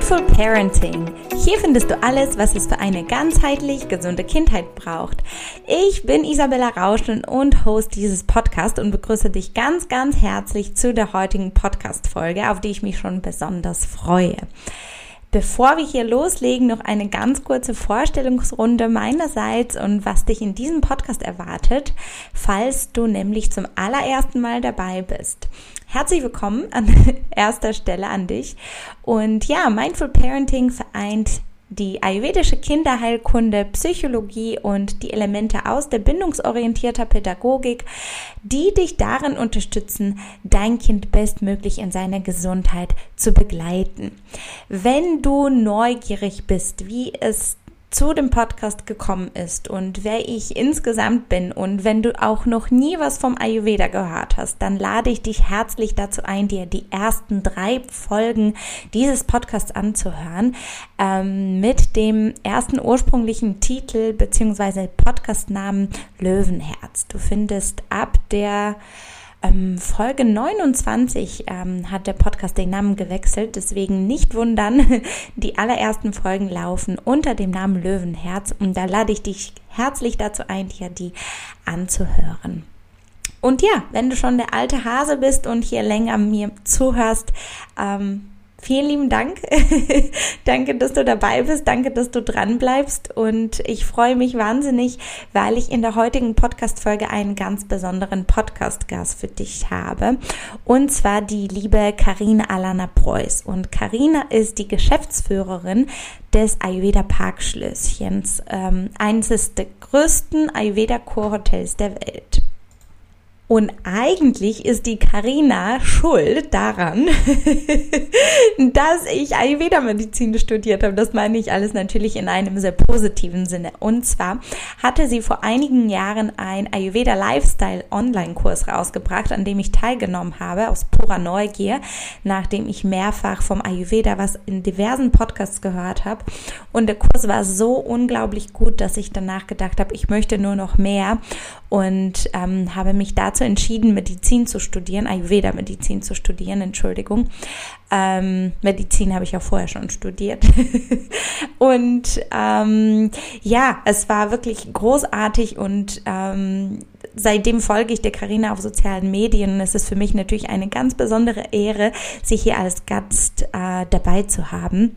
Mindful Parenting. Hier findest du alles, was es für eine ganzheitlich gesunde Kindheit braucht. Ich bin Isabella Rauschen und Host dieses Podcasts und begrüße dich ganz, ganz herzlich zu der heutigen Podcast-Folge, auf die ich mich schon besonders freue. Bevor wir hier loslegen, noch eine ganz kurze Vorstellungsrunde meinerseits und was dich in diesem Podcast erwartet, falls du nämlich zum allerersten Mal dabei bist. Herzlich willkommen an erster Stelle an dich. Und ja, Mindful Parenting vereint die ayurvedische Kinderheilkunde, Psychologie und die Elemente aus der bindungsorientierter Pädagogik, die dich darin unterstützen, dein Kind bestmöglich in seiner Gesundheit zu begleiten. Wenn du neugierig bist, wie es zu dem Podcast gekommen ist und wer ich insgesamt bin und wenn du auch noch nie was vom Ayurveda gehört hast, dann lade ich dich herzlich dazu ein, dir die ersten drei Folgen dieses Podcasts anzuhören ähm, mit dem ersten ursprünglichen Titel beziehungsweise Podcastnamen Löwenherz. Du findest ab der ähm, Folge 29 ähm, hat der Podcast den Namen gewechselt, deswegen nicht wundern. Die allerersten Folgen laufen unter dem Namen Löwenherz und da lade ich dich herzlich dazu ein, dir die anzuhören. Und ja, wenn du schon der alte Hase bist und hier länger mir zuhörst, ähm, Vielen lieben Dank. Danke, dass du dabei bist. Danke, dass du dran bleibst. Und ich freue mich wahnsinnig, weil ich in der heutigen Podcast-Folge einen ganz besonderen Podcast-Gast für dich habe. Und zwar die liebe Karina Alana Preuß. Und Karina ist die Geschäftsführerin des Ayurveda Parkschlösschens, ähm, eines der größten Ayurveda Kurhotels der Welt. Und eigentlich ist die Karina schuld daran, dass ich Ayurveda-Medizin studiert habe. Das meine ich alles natürlich in einem sehr positiven Sinne. Und zwar hatte sie vor einigen Jahren ein Ayurveda Lifestyle Online-Kurs rausgebracht, an dem ich teilgenommen habe, aus purer Neugier, nachdem ich mehrfach vom Ayurveda was in diversen Podcasts gehört habe. Und der Kurs war so unglaublich gut, dass ich danach gedacht habe, ich möchte nur noch mehr und ähm, habe mich dazu dazu entschieden, Medizin zu studieren, Ayurveda-Medizin zu studieren, Entschuldigung. Ähm, Medizin habe ich ja vorher schon studiert. und ähm, ja, es war wirklich großartig und ähm, seitdem folge ich der Karina auf sozialen Medien und es ist für mich natürlich eine ganz besondere Ehre, sie hier als Gast äh, dabei zu haben.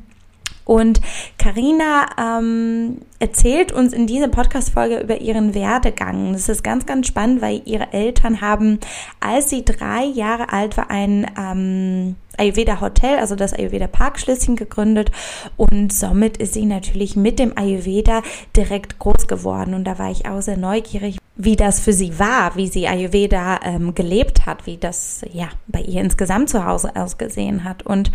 Und Karina ähm, erzählt uns in dieser Podcast-Folge über ihren Werdegang. Das ist ganz, ganz spannend, weil ihre Eltern haben, als sie drei Jahre alt war, ein ähm, Ayurveda Hotel, also das Ayurveda Parkschlösschen gegründet und somit ist sie natürlich mit dem Ayurveda direkt groß geworden und da war ich auch sehr neugierig, wie das für sie war, wie sie Ayurveda ähm, gelebt hat, wie das ja bei ihr insgesamt zu Hause ausgesehen hat. Und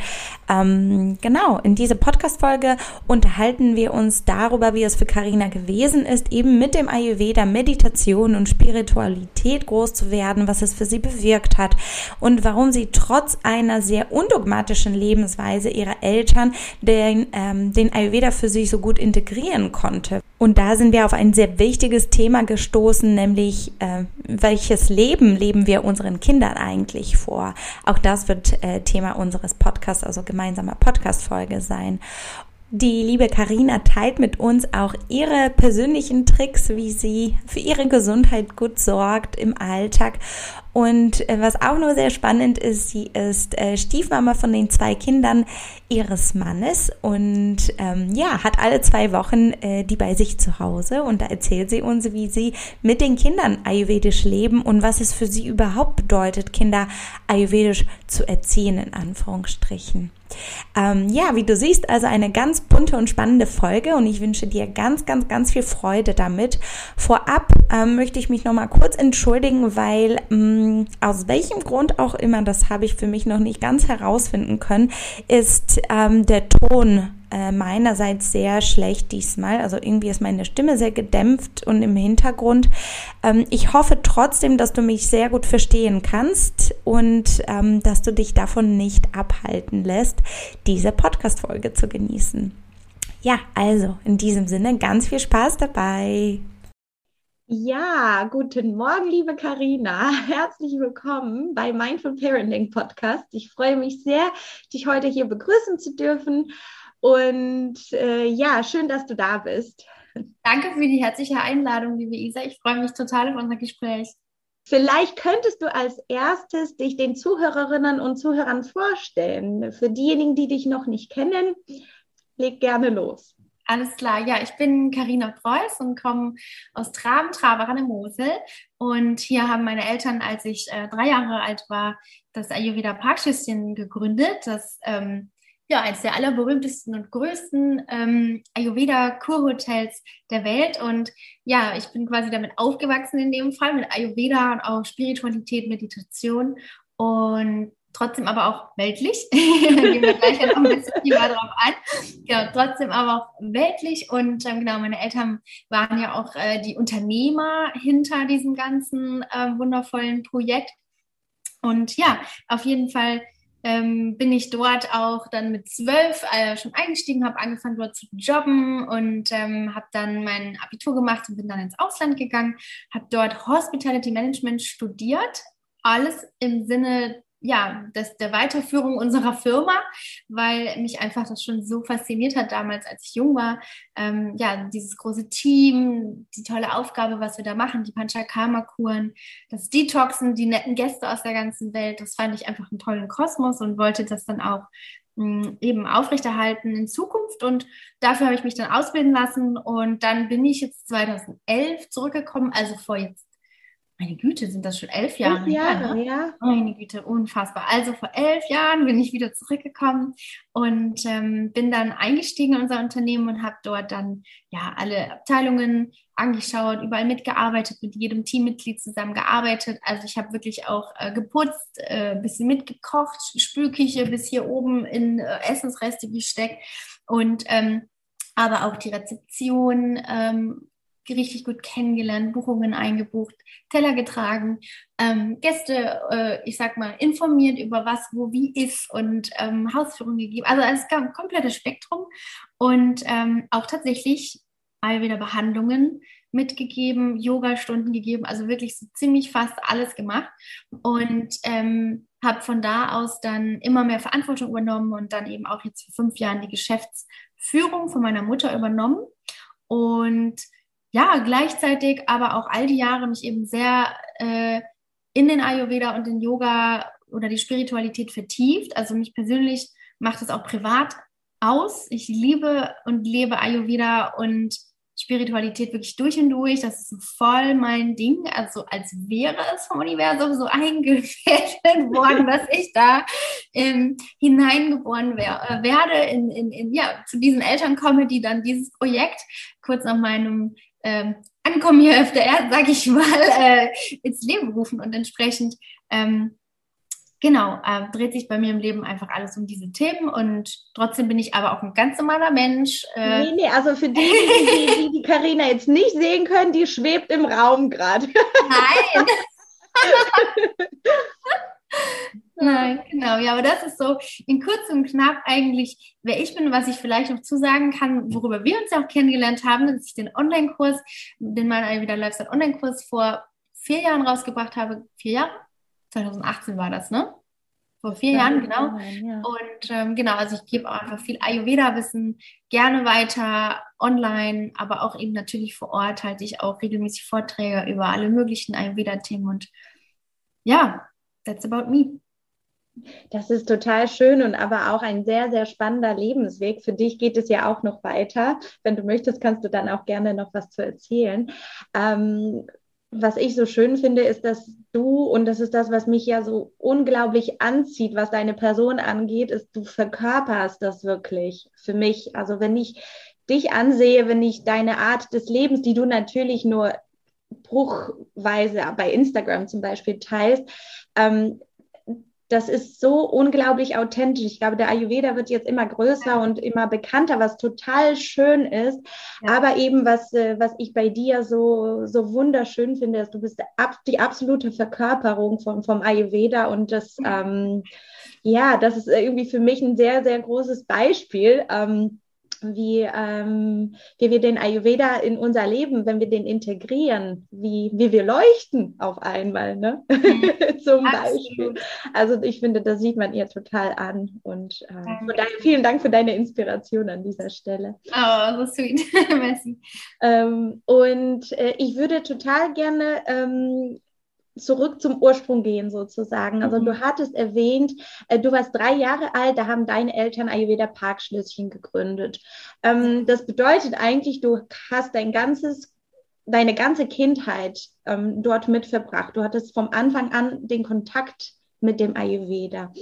ähm, genau in dieser Podcast-Folge unterhalten wir uns darüber, wie es für Karina gewesen ist, eben mit dem Ayurveda Meditation und Spiritualität groß zu werden, was es für sie bewirkt hat und warum sie trotz einer sehr undogmatischen Lebensweise ihrer Eltern den, ähm, den Ayurveda für sich so gut integrieren konnte. Und da sind wir auf ein sehr wichtiges Thema gestoßen, nämlich äh, welches Leben leben wir unseren Kindern eigentlich vor? Auch das wird äh, Thema unseres Podcasts, also gemeinsamer Podcast-Folge sein. Die liebe Karina teilt mit uns auch ihre persönlichen Tricks, wie sie für ihre Gesundheit gut sorgt im Alltag und äh, was auch nur sehr spannend ist, sie ist äh, Stiefmama von den zwei Kindern ihres Mannes und ähm, ja, hat alle zwei Wochen äh, die bei sich zu Hause und da erzählt sie uns, wie sie mit den Kindern ayurvedisch leben und was es für sie überhaupt bedeutet, Kinder ayurvedisch zu erziehen, in Anführungsstrichen. Ähm, ja, wie du siehst, also eine ganz bunte und spannende Folge und ich wünsche dir ganz, ganz, ganz viel Freude damit. Vorab ähm, möchte ich mich nochmal kurz entschuldigen, weil ähm, aus welchem Grund auch immer, das habe ich für mich noch nicht ganz herausfinden können, ist ähm, der Ton äh, meinerseits sehr schlecht diesmal. Also irgendwie ist meine Stimme sehr gedämpft und im Hintergrund. Ähm, ich hoffe trotzdem, dass du mich sehr gut verstehen kannst und ähm, dass du dich davon nicht abhalten lässt, diese Podcast-Folge zu genießen. Ja, also in diesem Sinne ganz viel Spaß dabei. Ja, guten Morgen, liebe Karina. Herzlich willkommen bei Mindful Parenting Podcast. Ich freue mich sehr, dich heute hier begrüßen zu dürfen. Und äh, ja, schön, dass du da bist. Danke für die herzliche Einladung, liebe Isa. Ich freue mich total auf unser Gespräch. Vielleicht könntest du als erstes dich den Zuhörerinnen und Zuhörern vorstellen. Für diejenigen, die dich noch nicht kennen, leg gerne los. Alles klar, ja, ich bin Karina Preuß und komme aus Traben, Traber an der Mosel. Und hier haben meine Eltern, als ich äh, drei Jahre alt war, das Ayurveda Parkschüsschen gegründet, das ähm, ja, eines der allerberühmtesten und größten ähm, Ayurveda-Kurhotels der Welt. Und ja, ich bin quasi damit aufgewachsen in dem Fall, mit Ayurveda und auch Spiritualität, Meditation und trotzdem aber auch weltlich. Gehen wir gleich noch ein bisschen tiefer drauf ein. Genau, trotzdem aber auch weltlich. Und ähm, genau, meine Eltern waren ja auch äh, die Unternehmer hinter diesem ganzen äh, wundervollen Projekt. Und ja, auf jeden Fall ähm, bin ich dort auch dann mit zwölf äh, schon eingestiegen, habe angefangen dort zu jobben und ähm, habe dann mein Abitur gemacht und bin dann ins Ausland gegangen, habe dort Hospitality Management studiert, alles im Sinne ja, das, der Weiterführung unserer Firma, weil mich einfach das schon so fasziniert hat damals, als ich jung war. Ähm, ja, dieses große Team, die tolle Aufgabe, was wir da machen, die Panchakarma-Kuren, das Detoxen, die netten Gäste aus der ganzen Welt, das fand ich einfach einen tollen Kosmos und wollte das dann auch mh, hm, eben aufrechterhalten in Zukunft. Und dafür habe ich mich dann ausbilden lassen und dann bin ich jetzt 2011 zurückgekommen, also vor jetzt meine Güte, sind das schon elf Jahre? Elf Jahre, ne? ja. Meine Güte, unfassbar. Also vor elf Jahren bin ich wieder zurückgekommen und ähm, bin dann eingestiegen in unser Unternehmen und habe dort dann ja alle Abteilungen angeschaut, überall mitgearbeitet, mit jedem Teammitglied zusammengearbeitet. Also ich habe wirklich auch äh, geputzt, äh, bisschen mitgekocht, Spülküche bis hier oben in äh, Essensreste gesteckt und ähm, aber auch die Rezeption ähm, richtig gut kennengelernt, Buchungen eingebucht, Teller getragen, ähm, Gäste, äh, ich sag mal, informiert über was, wo, wie ist und ähm, Hausführung gegeben. Also es gab ein komplettes Spektrum und ähm, auch tatsächlich Ayurveda Behandlungen mitgegeben, Yoga-Stunden gegeben, also wirklich so ziemlich fast alles gemacht und ähm, habe von da aus dann immer mehr Verantwortung übernommen und dann eben auch jetzt vor fünf Jahren die Geschäftsführung von meiner Mutter übernommen und ja, gleichzeitig aber auch all die Jahre mich eben sehr äh, in den Ayurveda und den Yoga oder die Spiritualität vertieft. Also mich persönlich macht es auch privat aus. Ich liebe und lebe Ayurveda und Spiritualität wirklich durch und durch. Das ist voll mein Ding. Also als wäre es vom Universum so eingefädelt worden, dass ich da ähm, hineingeboren wär, äh, werde, in, in, in, ja, zu diesen Eltern komme, die dann dieses Projekt kurz nach meinem ähm, Ankommen hier auf der Erde, sage ich mal, äh, ins Leben rufen und entsprechend ähm, genau, äh, dreht sich bei mir im Leben einfach alles um diese Themen und trotzdem bin ich aber auch ein ganz normaler Mensch. Äh nee, nee, also für diejenigen, die die Carina jetzt nicht sehen können, die schwebt im Raum gerade. Nein. Nein, genau. Ja, aber das ist so in kurz und knapp eigentlich, wer ich bin, was ich vielleicht noch zusagen kann, worüber wir uns ja auch kennengelernt haben, dass ich den Online-Kurs, den mein wieder Lifestyle Online-Kurs vor vier Jahren rausgebracht habe. Vier Jahre? 2018 war das, ne? Vor vier ja, Jahren, genau. Ja. Und ähm, genau, also ich gebe auch einfach viel Ayurveda-Wissen gerne weiter online, aber auch eben natürlich vor Ort halte ich auch regelmäßig Vorträge über alle möglichen Ayurveda-Themen und ja, that's about me. Das ist total schön und aber auch ein sehr, sehr spannender Lebensweg. Für dich geht es ja auch noch weiter. Wenn du möchtest, kannst du dann auch gerne noch was zu erzählen. Ähm, was ich so schön finde, ist, dass du, und das ist das, was mich ja so unglaublich anzieht, was deine Person angeht, ist, du verkörperst das wirklich für mich. Also wenn ich dich ansehe, wenn ich deine Art des Lebens, die du natürlich nur bruchweise bei Instagram zum Beispiel teilst, ähm, das ist so unglaublich authentisch. Ich glaube, der Ayurveda wird jetzt immer größer und immer bekannter, was total schön ist. Ja. Aber eben, was, äh, was ich bei dir so, so wunderschön finde, ist, du bist die absolute Verkörperung vom, vom Ayurveda und das, ähm, ja, das ist irgendwie für mich ein sehr, sehr großes Beispiel. Ähm, wie, ähm, wie wir den Ayurveda in unser Leben, wenn wir den integrieren, wie, wie wir leuchten auf einmal, ne? Mhm. Zum Beispiel. Also ich finde, das sieht man ihr total an. Und äh, daher vielen Dank für deine Inspiration an dieser Stelle. Oh, so sweet. Merci. Ähm, und äh, ich würde total gerne ähm, zurück zum Ursprung gehen sozusagen. Also mhm. du hattest erwähnt, äh, du warst drei Jahre alt, da haben deine Eltern Ayurveda Parkschlösschen gegründet. Ähm, das bedeutet eigentlich, du hast dein ganzes deine ganze Kindheit ähm, dort mit verbracht. Du hattest vom Anfang an den Kontakt mit dem Ayurveda.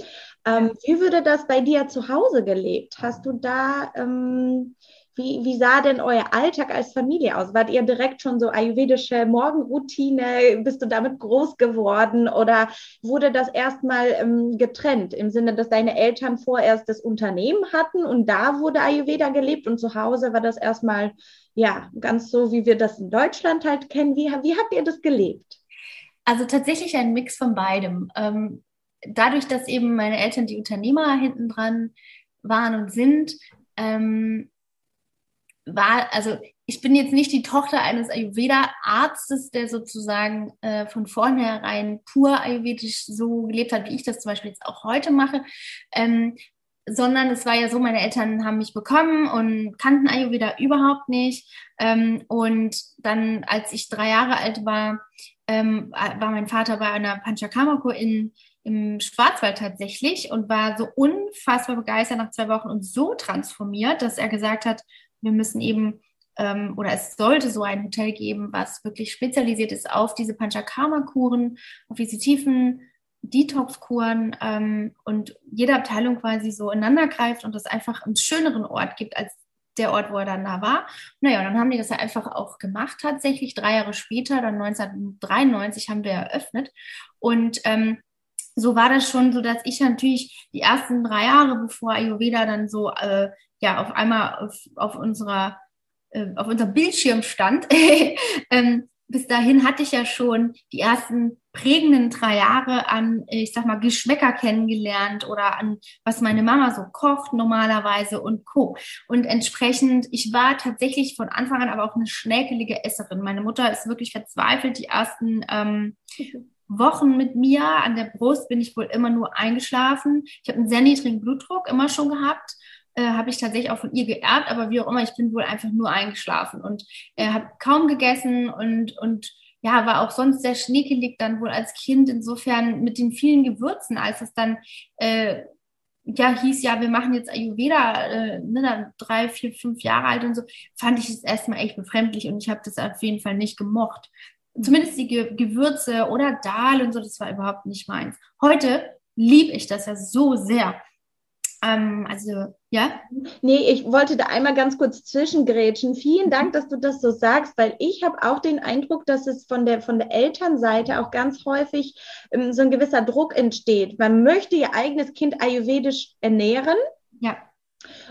Ähm, wie würde das bei dir zu Hause gelebt? Hast du da ähm, wie, wie sah denn euer Alltag als Familie aus? Wart ihr direkt schon so ayurvedische Morgenroutine? Bist du damit groß geworden oder wurde das erstmal ähm, getrennt im Sinne, dass deine Eltern vorerst das Unternehmen hatten und da wurde Ayurveda gelebt und zu Hause war das erstmal ja ganz so, wie wir das in Deutschland halt kennen. Wie, wie habt ihr das gelebt? Also tatsächlich ein Mix von beidem. Ähm, dadurch, dass eben meine Eltern die Unternehmer hinten dran waren und sind, ähm, war, also ich bin jetzt nicht die Tochter eines Ayurveda-Arztes, der sozusagen äh, von vornherein pur ayurvedisch so gelebt hat, wie ich das zum Beispiel jetzt auch heute mache. Ähm, sondern es war ja so, meine Eltern haben mich bekommen und kannten Ayurveda überhaupt nicht. Ähm, und dann, als ich drei Jahre alt war, ähm, war mein Vater bei einer Panchakarma-Kur in im Schwarzwald tatsächlich und war so unfassbar begeistert nach zwei Wochen und so transformiert, dass er gesagt hat, wir müssen eben ähm, oder es sollte so ein Hotel geben, was wirklich spezialisiert ist auf diese Panchakarma-Kuren, auf diese tiefen Detox-Kuren ähm, und jede Abteilung quasi so ineinander greift und das einfach einen schöneren Ort gibt als der Ort, wo er dann da war. Naja, und dann haben die das ja einfach auch gemacht tatsächlich. Drei Jahre später, dann 1993, haben wir eröffnet. Und ähm, so war das schon so, dass ich natürlich die ersten drei Jahre, bevor Ayurveda dann so äh, ja auf einmal auf, auf unserer äh, auf unserem Bildschirm stand. ähm, bis dahin hatte ich ja schon die ersten prägenden drei Jahre an, ich sag mal, Geschmäcker kennengelernt oder an, was meine Mama so kocht normalerweise und Co. Und entsprechend, ich war tatsächlich von Anfang an aber auch eine schnäkelige Esserin. Meine Mutter ist wirklich verzweifelt. Die ersten ähm, Wochen mit mir an der Brust bin ich wohl immer nur eingeschlafen. Ich habe einen sehr niedrigen Blutdruck immer schon gehabt äh, habe ich tatsächlich auch von ihr geerbt, aber wie auch immer, ich bin wohl einfach nur eingeschlafen und äh, habe kaum gegessen und, und ja, war auch sonst sehr schneekelig dann wohl als Kind. Insofern mit den vielen Gewürzen, als es dann äh, ja hieß, ja, wir machen jetzt Ayurveda, äh, ne, dann drei, vier, fünf Jahre alt und so, fand ich es erstmal echt befremdlich und ich habe das auf jeden Fall nicht gemocht. Zumindest die Ge Gewürze oder Dahl und so, das war überhaupt nicht meins. Heute liebe ich das ja so sehr. Ähm, also, ja? Nee, ich wollte da einmal ganz kurz zwischengrätschen. Vielen Dank, dass du das so sagst, weil ich habe auch den Eindruck, dass es von der, von der Elternseite auch ganz häufig ähm, so ein gewisser Druck entsteht. Man möchte ihr eigenes Kind ayurvedisch ernähren. Ja.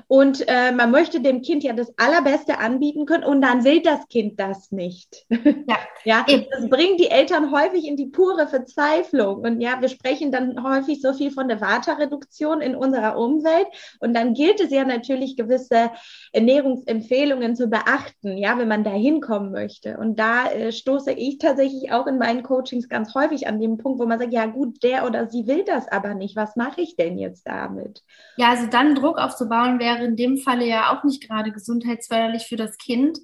Und äh, man möchte dem Kind ja das Allerbeste anbieten können und dann will das Kind das nicht. Ja, ja das bringt die Eltern häufig in die pure Verzweiflung. Und ja, wir sprechen dann häufig so viel von der Vata-Reduktion in unserer Umwelt. Und dann gilt es ja natürlich, gewisse Ernährungsempfehlungen zu beachten, ja, wenn man da hinkommen möchte. Und da äh, stoße ich tatsächlich auch in meinen Coachings ganz häufig an dem Punkt, wo man sagt, ja gut, der oder sie will das aber nicht. Was mache ich denn jetzt damit? Ja, also dann Druck aufzubauen wäre in dem Falle ja auch nicht gerade gesundheitsförderlich für das Kind.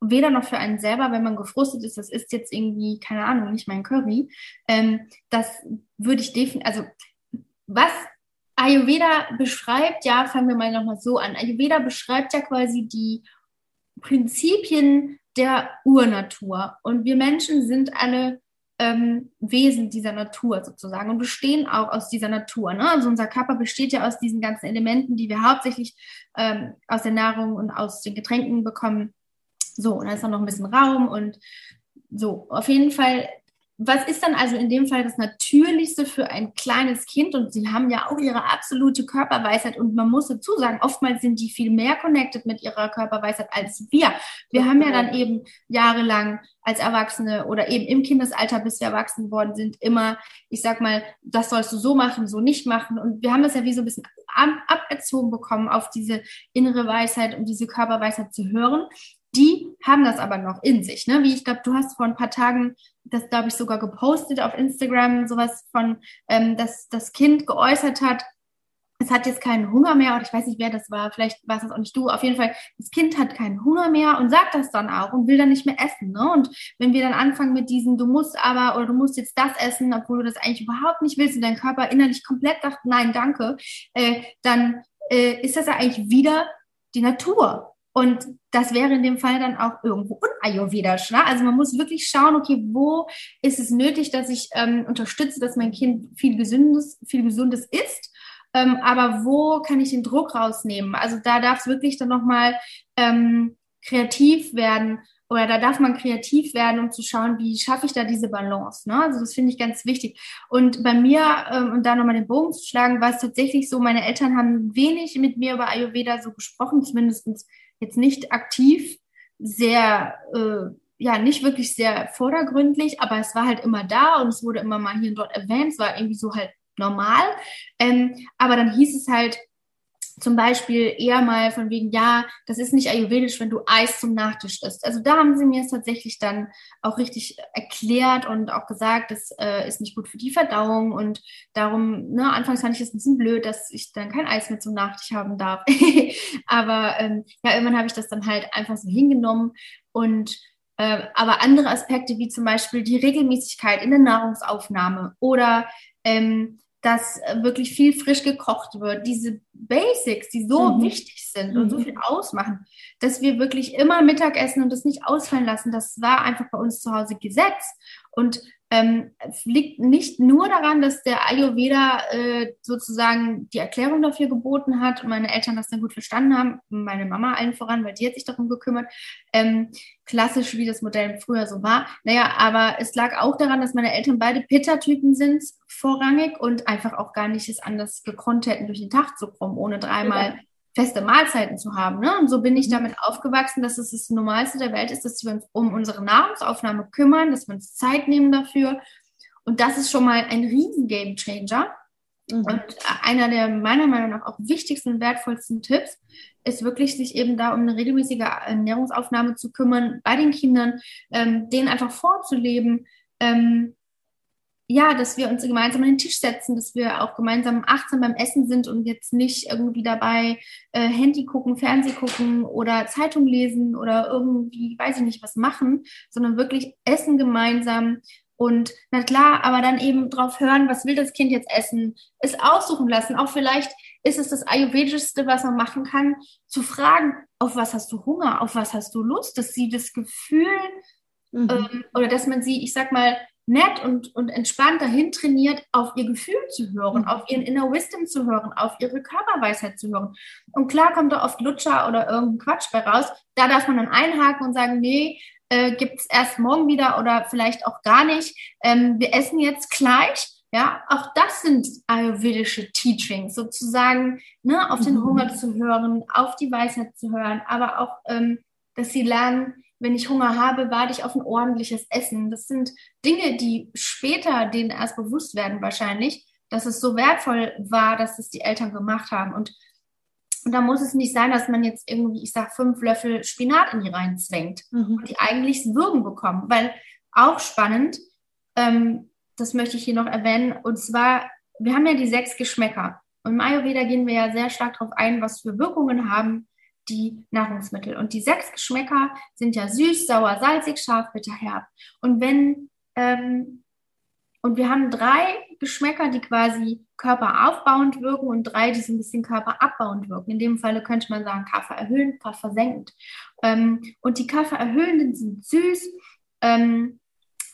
Weder noch für einen selber, wenn man gefrustet ist, das ist jetzt irgendwie, keine Ahnung, nicht mein Curry. Ähm, das würde ich definitiv, also was Ayurveda beschreibt, ja, fangen wir mal nochmal so an. Ayurveda beschreibt ja quasi die Prinzipien der Urnatur. Und wir Menschen sind alle ähm, Wesen dieser Natur sozusagen und bestehen auch aus dieser Natur. Ne? Also unser Körper besteht ja aus diesen ganzen Elementen, die wir hauptsächlich ähm, aus der Nahrung und aus den Getränken bekommen. So, und da ist dann noch ein bisschen Raum und so. Auf jeden Fall was ist dann also in dem Fall das Natürlichste für ein kleines Kind? Und sie haben ja auch ihre absolute Körperweisheit. Und man muss dazu sagen, oftmals sind die viel mehr connected mit ihrer Körperweisheit als wir. Wir haben ja dann eben jahrelang als Erwachsene oder eben im Kindesalter, bis wir erwachsen worden sind, immer, ich sag mal, das sollst du so machen, so nicht machen. Und wir haben das ja wie so ein bisschen aberzogen bekommen, auf diese innere Weisheit und diese Körperweisheit zu hören. Die haben das aber noch in sich. Ne? Wie ich glaube, du hast vor ein paar Tagen das, glaube ich, sogar gepostet auf Instagram, sowas von, ähm, dass das Kind geäußert hat, es hat jetzt keinen Hunger mehr, oder ich weiß nicht, wer das war, vielleicht war es das auch nicht du. Auf jeden Fall, das Kind hat keinen Hunger mehr und sagt das dann auch und will dann nicht mehr essen. Ne? Und wenn wir dann anfangen mit diesem, du musst aber oder du musst jetzt das essen, obwohl du das eigentlich überhaupt nicht willst und dein Körper innerlich komplett sagt, nein, danke, äh, dann äh, ist das ja eigentlich wieder die Natur. Und das wäre in dem Fall dann auch irgendwo unayurvedisch. Ne? Also man muss wirklich schauen, okay, wo ist es nötig, dass ich ähm, unterstütze, dass mein Kind viel Gesundes, viel Gesundes isst. Ähm, aber wo kann ich den Druck rausnehmen? Also da darf es wirklich dann nochmal ähm, kreativ werden oder da darf man kreativ werden, um zu schauen, wie schaffe ich da diese Balance. Ne? Also das finde ich ganz wichtig. Und bei mir, ähm, um da nochmal den Bogen zu schlagen, war es tatsächlich so, meine Eltern haben wenig mit mir über Ayurveda so gesprochen, zumindestens jetzt nicht aktiv, sehr, äh, ja, nicht wirklich sehr vordergründlich, aber es war halt immer da und es wurde immer mal hier und dort erwähnt, es war irgendwie so halt normal. Ähm, aber dann hieß es halt, zum Beispiel eher mal von wegen, ja, das ist nicht ayurvedisch, wenn du Eis zum Nachtisch isst. Also da haben sie mir es tatsächlich dann auch richtig erklärt und auch gesagt, das äh, ist nicht gut für die Verdauung und darum, ne, anfangs fand ich es ein bisschen blöd, dass ich dann kein Eis mehr zum Nachtisch haben darf. aber ähm, ja, irgendwann habe ich das dann halt einfach so hingenommen und äh, aber andere Aspekte wie zum Beispiel die Regelmäßigkeit in der Nahrungsaufnahme oder ähm, dass äh, wirklich viel frisch gekocht wird. Diese Basics, die so mhm. wichtig sind und so mhm. viel ausmachen, dass wir wirklich immer Mittag essen und das nicht ausfallen lassen, das war einfach bei uns zu Hause Gesetz. Und ähm, liegt nicht nur daran, dass der Ayurveda äh, sozusagen die Erklärung dafür geboten hat und meine Eltern das dann gut verstanden haben, meine Mama allen voran, weil die hat sich darum gekümmert, ähm, klassisch wie das Modell früher so war. Naja, aber es lag auch daran, dass meine Eltern beide Pitta-Typen sind, vorrangig und einfach auch gar nicht es anders gekonnt hätten, durch den Tag zu kommen, ohne dreimal feste Mahlzeiten zu haben. Ne? Und so bin ich mhm. damit aufgewachsen, dass es das Normalste der Welt ist, dass wir uns um unsere Nahrungsaufnahme kümmern, dass wir uns Zeit nehmen dafür. Und das ist schon mal ein riesen Game Changer. Mhm. Und einer der meiner Meinung nach auch wichtigsten und wertvollsten Tipps ist wirklich, sich eben da um eine regelmäßige Ernährungsaufnahme zu kümmern bei den Kindern, ähm, denen einfach vorzuleben, ähm, ja, dass wir uns gemeinsam an den Tisch setzen, dass wir auch gemeinsam achtsam beim Essen sind und jetzt nicht irgendwie dabei äh, Handy gucken, Fernseh gucken oder Zeitung lesen oder irgendwie, weiß ich nicht, was machen, sondern wirklich essen gemeinsam und na klar, aber dann eben drauf hören, was will das Kind jetzt essen, es aussuchen lassen. Auch vielleicht ist es das Ayurvedischste, was man machen kann, zu fragen, auf was hast du Hunger, auf was hast du Lust, dass sie das Gefühl mhm. ähm, oder dass man sie, ich sag mal, nett und, und entspannt dahin trainiert, auf ihr Gefühl zu hören, mhm. auf ihren Inner Wisdom zu hören, auf ihre Körperweisheit zu hören. Und klar kommt da oft Lutscher oder irgendein Quatsch bei raus. Da darf man dann einhaken und sagen, nee, äh, gibt es erst morgen wieder oder vielleicht auch gar nicht. Ähm, wir essen jetzt gleich. Ja, auch das sind ayurvedische Teachings, sozusagen, ne, auf den mhm. Hunger zu hören, auf die Weisheit zu hören, aber auch, ähm, dass sie lernen, wenn ich Hunger habe, warte ich auf ein ordentliches Essen. Das sind Dinge, die später denen erst bewusst werden wahrscheinlich, dass es so wertvoll war, dass es die Eltern gemacht haben. Und, und da muss es nicht sein, dass man jetzt irgendwie, ich sag, fünf Löffel Spinat in die rein zwängt mhm. und die eigentlich Würgen bekommen. Weil auch spannend, ähm, das möchte ich hier noch erwähnen, und zwar, wir haben ja die sechs Geschmäcker. Und im Ayurveda gehen wir ja sehr stark darauf ein, was für Wirkungen haben die Nahrungsmittel. Und die sechs Geschmäcker sind ja süß, sauer, salzig, scharf, bitter, herb. Und wenn, ähm, und wir haben drei Geschmäcker, die quasi körperaufbauend wirken und drei, die so ein bisschen körperabbauend wirken. In dem Falle könnte man sagen, Kaffee erhöhend, Kaffee senkend. Ähm, und die Kaffee erhöhenden sind süß, ähm,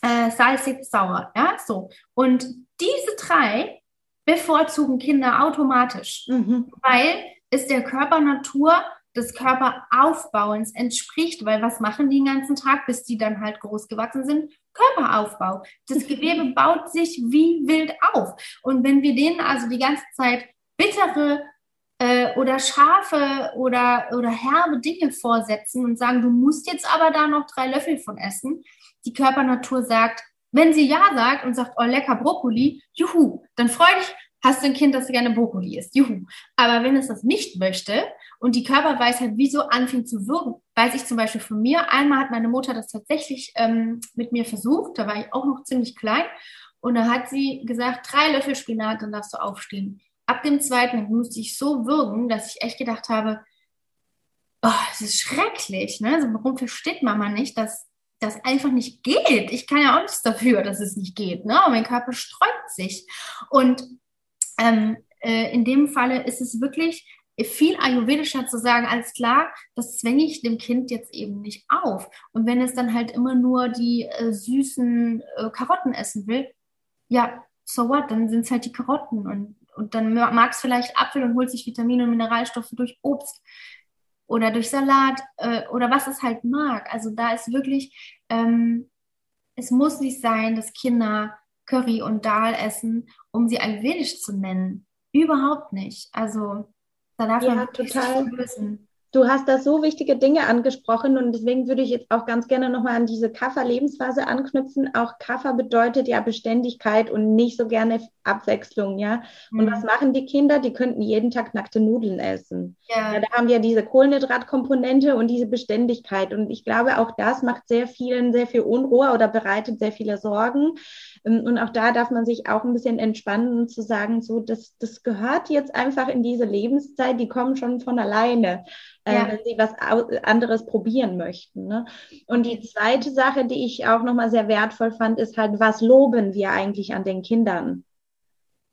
äh, salzig, sauer. Ja, so. Und diese drei bevorzugen Kinder automatisch, mhm. weil es der Körpernatur des Körperaufbauens entspricht, weil was machen die den ganzen Tag, bis die dann halt groß gewachsen sind? Körperaufbau. Das Gewebe baut sich wie wild auf. Und wenn wir denen also die ganze Zeit bittere äh, oder scharfe oder, oder herbe Dinge vorsetzen und sagen, du musst jetzt aber da noch drei Löffel von essen, die Körpernatur sagt, wenn sie Ja sagt und sagt, oh lecker Brokkoli, juhu, dann freu dich, hast du ein Kind, das gerne Brokkoli isst, juhu. Aber wenn es das nicht möchte und die Körperweisheit wieso anfängt zu wirken, weiß ich zum Beispiel von mir, einmal hat meine Mutter das tatsächlich ähm, mit mir versucht, da war ich auch noch ziemlich klein und da hat sie gesagt, drei Löffel Spinat, dann darfst du aufstehen. Ab dem zweiten musste ich so würgen, dass ich echt gedacht habe, oh, es ist schrecklich, ne? Also warum versteht Mama nicht, dass das einfach nicht geht. Ich kann ja auch nichts dafür, dass es nicht geht. Ne? Und mein Körper sträubt sich. Und ähm, äh, in dem Falle ist es wirklich viel ayurvedischer zu sagen, alles klar, das zwänge ich dem Kind jetzt eben nicht auf. Und wenn es dann halt immer nur die äh, süßen äh, Karotten essen will, ja, so what, dann sind es halt die Karotten. Und, und dann mag es vielleicht Apfel und holt sich Vitamine und Mineralstoffe durch Obst oder durch Salat äh, oder was es halt mag. Also da ist wirklich, ähm, es muss nicht sein, dass Kinder Curry und Dal essen, um sie ayurvedisch zu nennen. Überhaupt nicht. Also da darf ja, man total wissen. Du hast da so wichtige Dinge angesprochen und deswegen würde ich jetzt auch ganz gerne nochmal an diese Kaffer-Lebensphase anknüpfen. Auch Kaffer bedeutet ja Beständigkeit und nicht so gerne Abwechslung, ja. Mhm. Und was machen die Kinder? Die könnten jeden Tag nackte Nudeln essen. Ja. ja da haben wir diese Kohlenhydratkomponente und diese Beständigkeit. Und ich glaube, auch das macht sehr vielen sehr viel Unruhe oder bereitet sehr viele Sorgen. Ähm, und auch da darf man sich auch ein bisschen entspannen und zu sagen, so, das, das gehört jetzt einfach in diese Lebenszeit, die kommen schon von alleine äh, ja. wenn sie was anderes probieren möchten. Ne? Und die zweite Sache, die ich auch nochmal sehr wertvoll fand, ist halt, was loben wir eigentlich an den Kindern?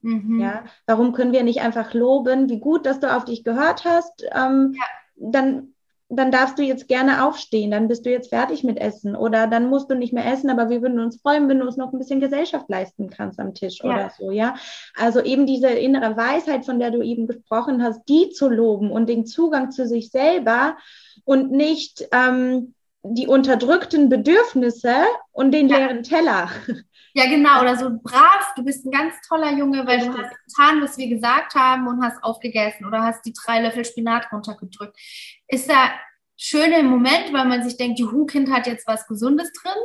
Mhm. Ja, warum können wir nicht einfach loben, wie gut, dass du auf dich gehört hast? Ähm, ja. Dann dann darfst du jetzt gerne aufstehen, dann bist du jetzt fertig mit Essen oder dann musst du nicht mehr essen, aber wir würden uns freuen, wenn du uns noch ein bisschen Gesellschaft leisten kannst am Tisch ja. oder so, ja. Also eben diese innere Weisheit, von der du eben gesprochen hast, die zu loben und den Zugang zu sich selber und nicht ähm, die unterdrückten Bedürfnisse und den ja. leeren Teller. Ja, genau, oder so brav, du bist ein ganz toller Junge, weil du hast getan, was wir gesagt haben und hast aufgegessen oder hast die drei Löffel Spinat runtergedrückt. Ist da schöne Moment, weil man sich denkt, juhu, Kind hat jetzt was Gesundes drin.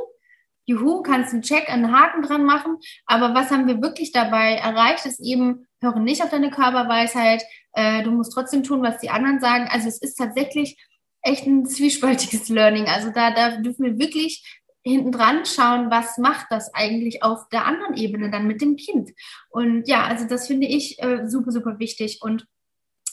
Juhu, kannst einen Check, einen Haken dran machen. Aber was haben wir wirklich dabei erreicht, ist eben, höre nicht auf deine Körperweisheit, äh, du musst trotzdem tun, was die anderen sagen. Also es ist tatsächlich echt ein zwiespältiges Learning. Also da, da dürfen wir wirklich hinten dran schauen, was macht das eigentlich auf der anderen Ebene dann mit dem Kind. Und ja, also das finde ich äh, super, super wichtig und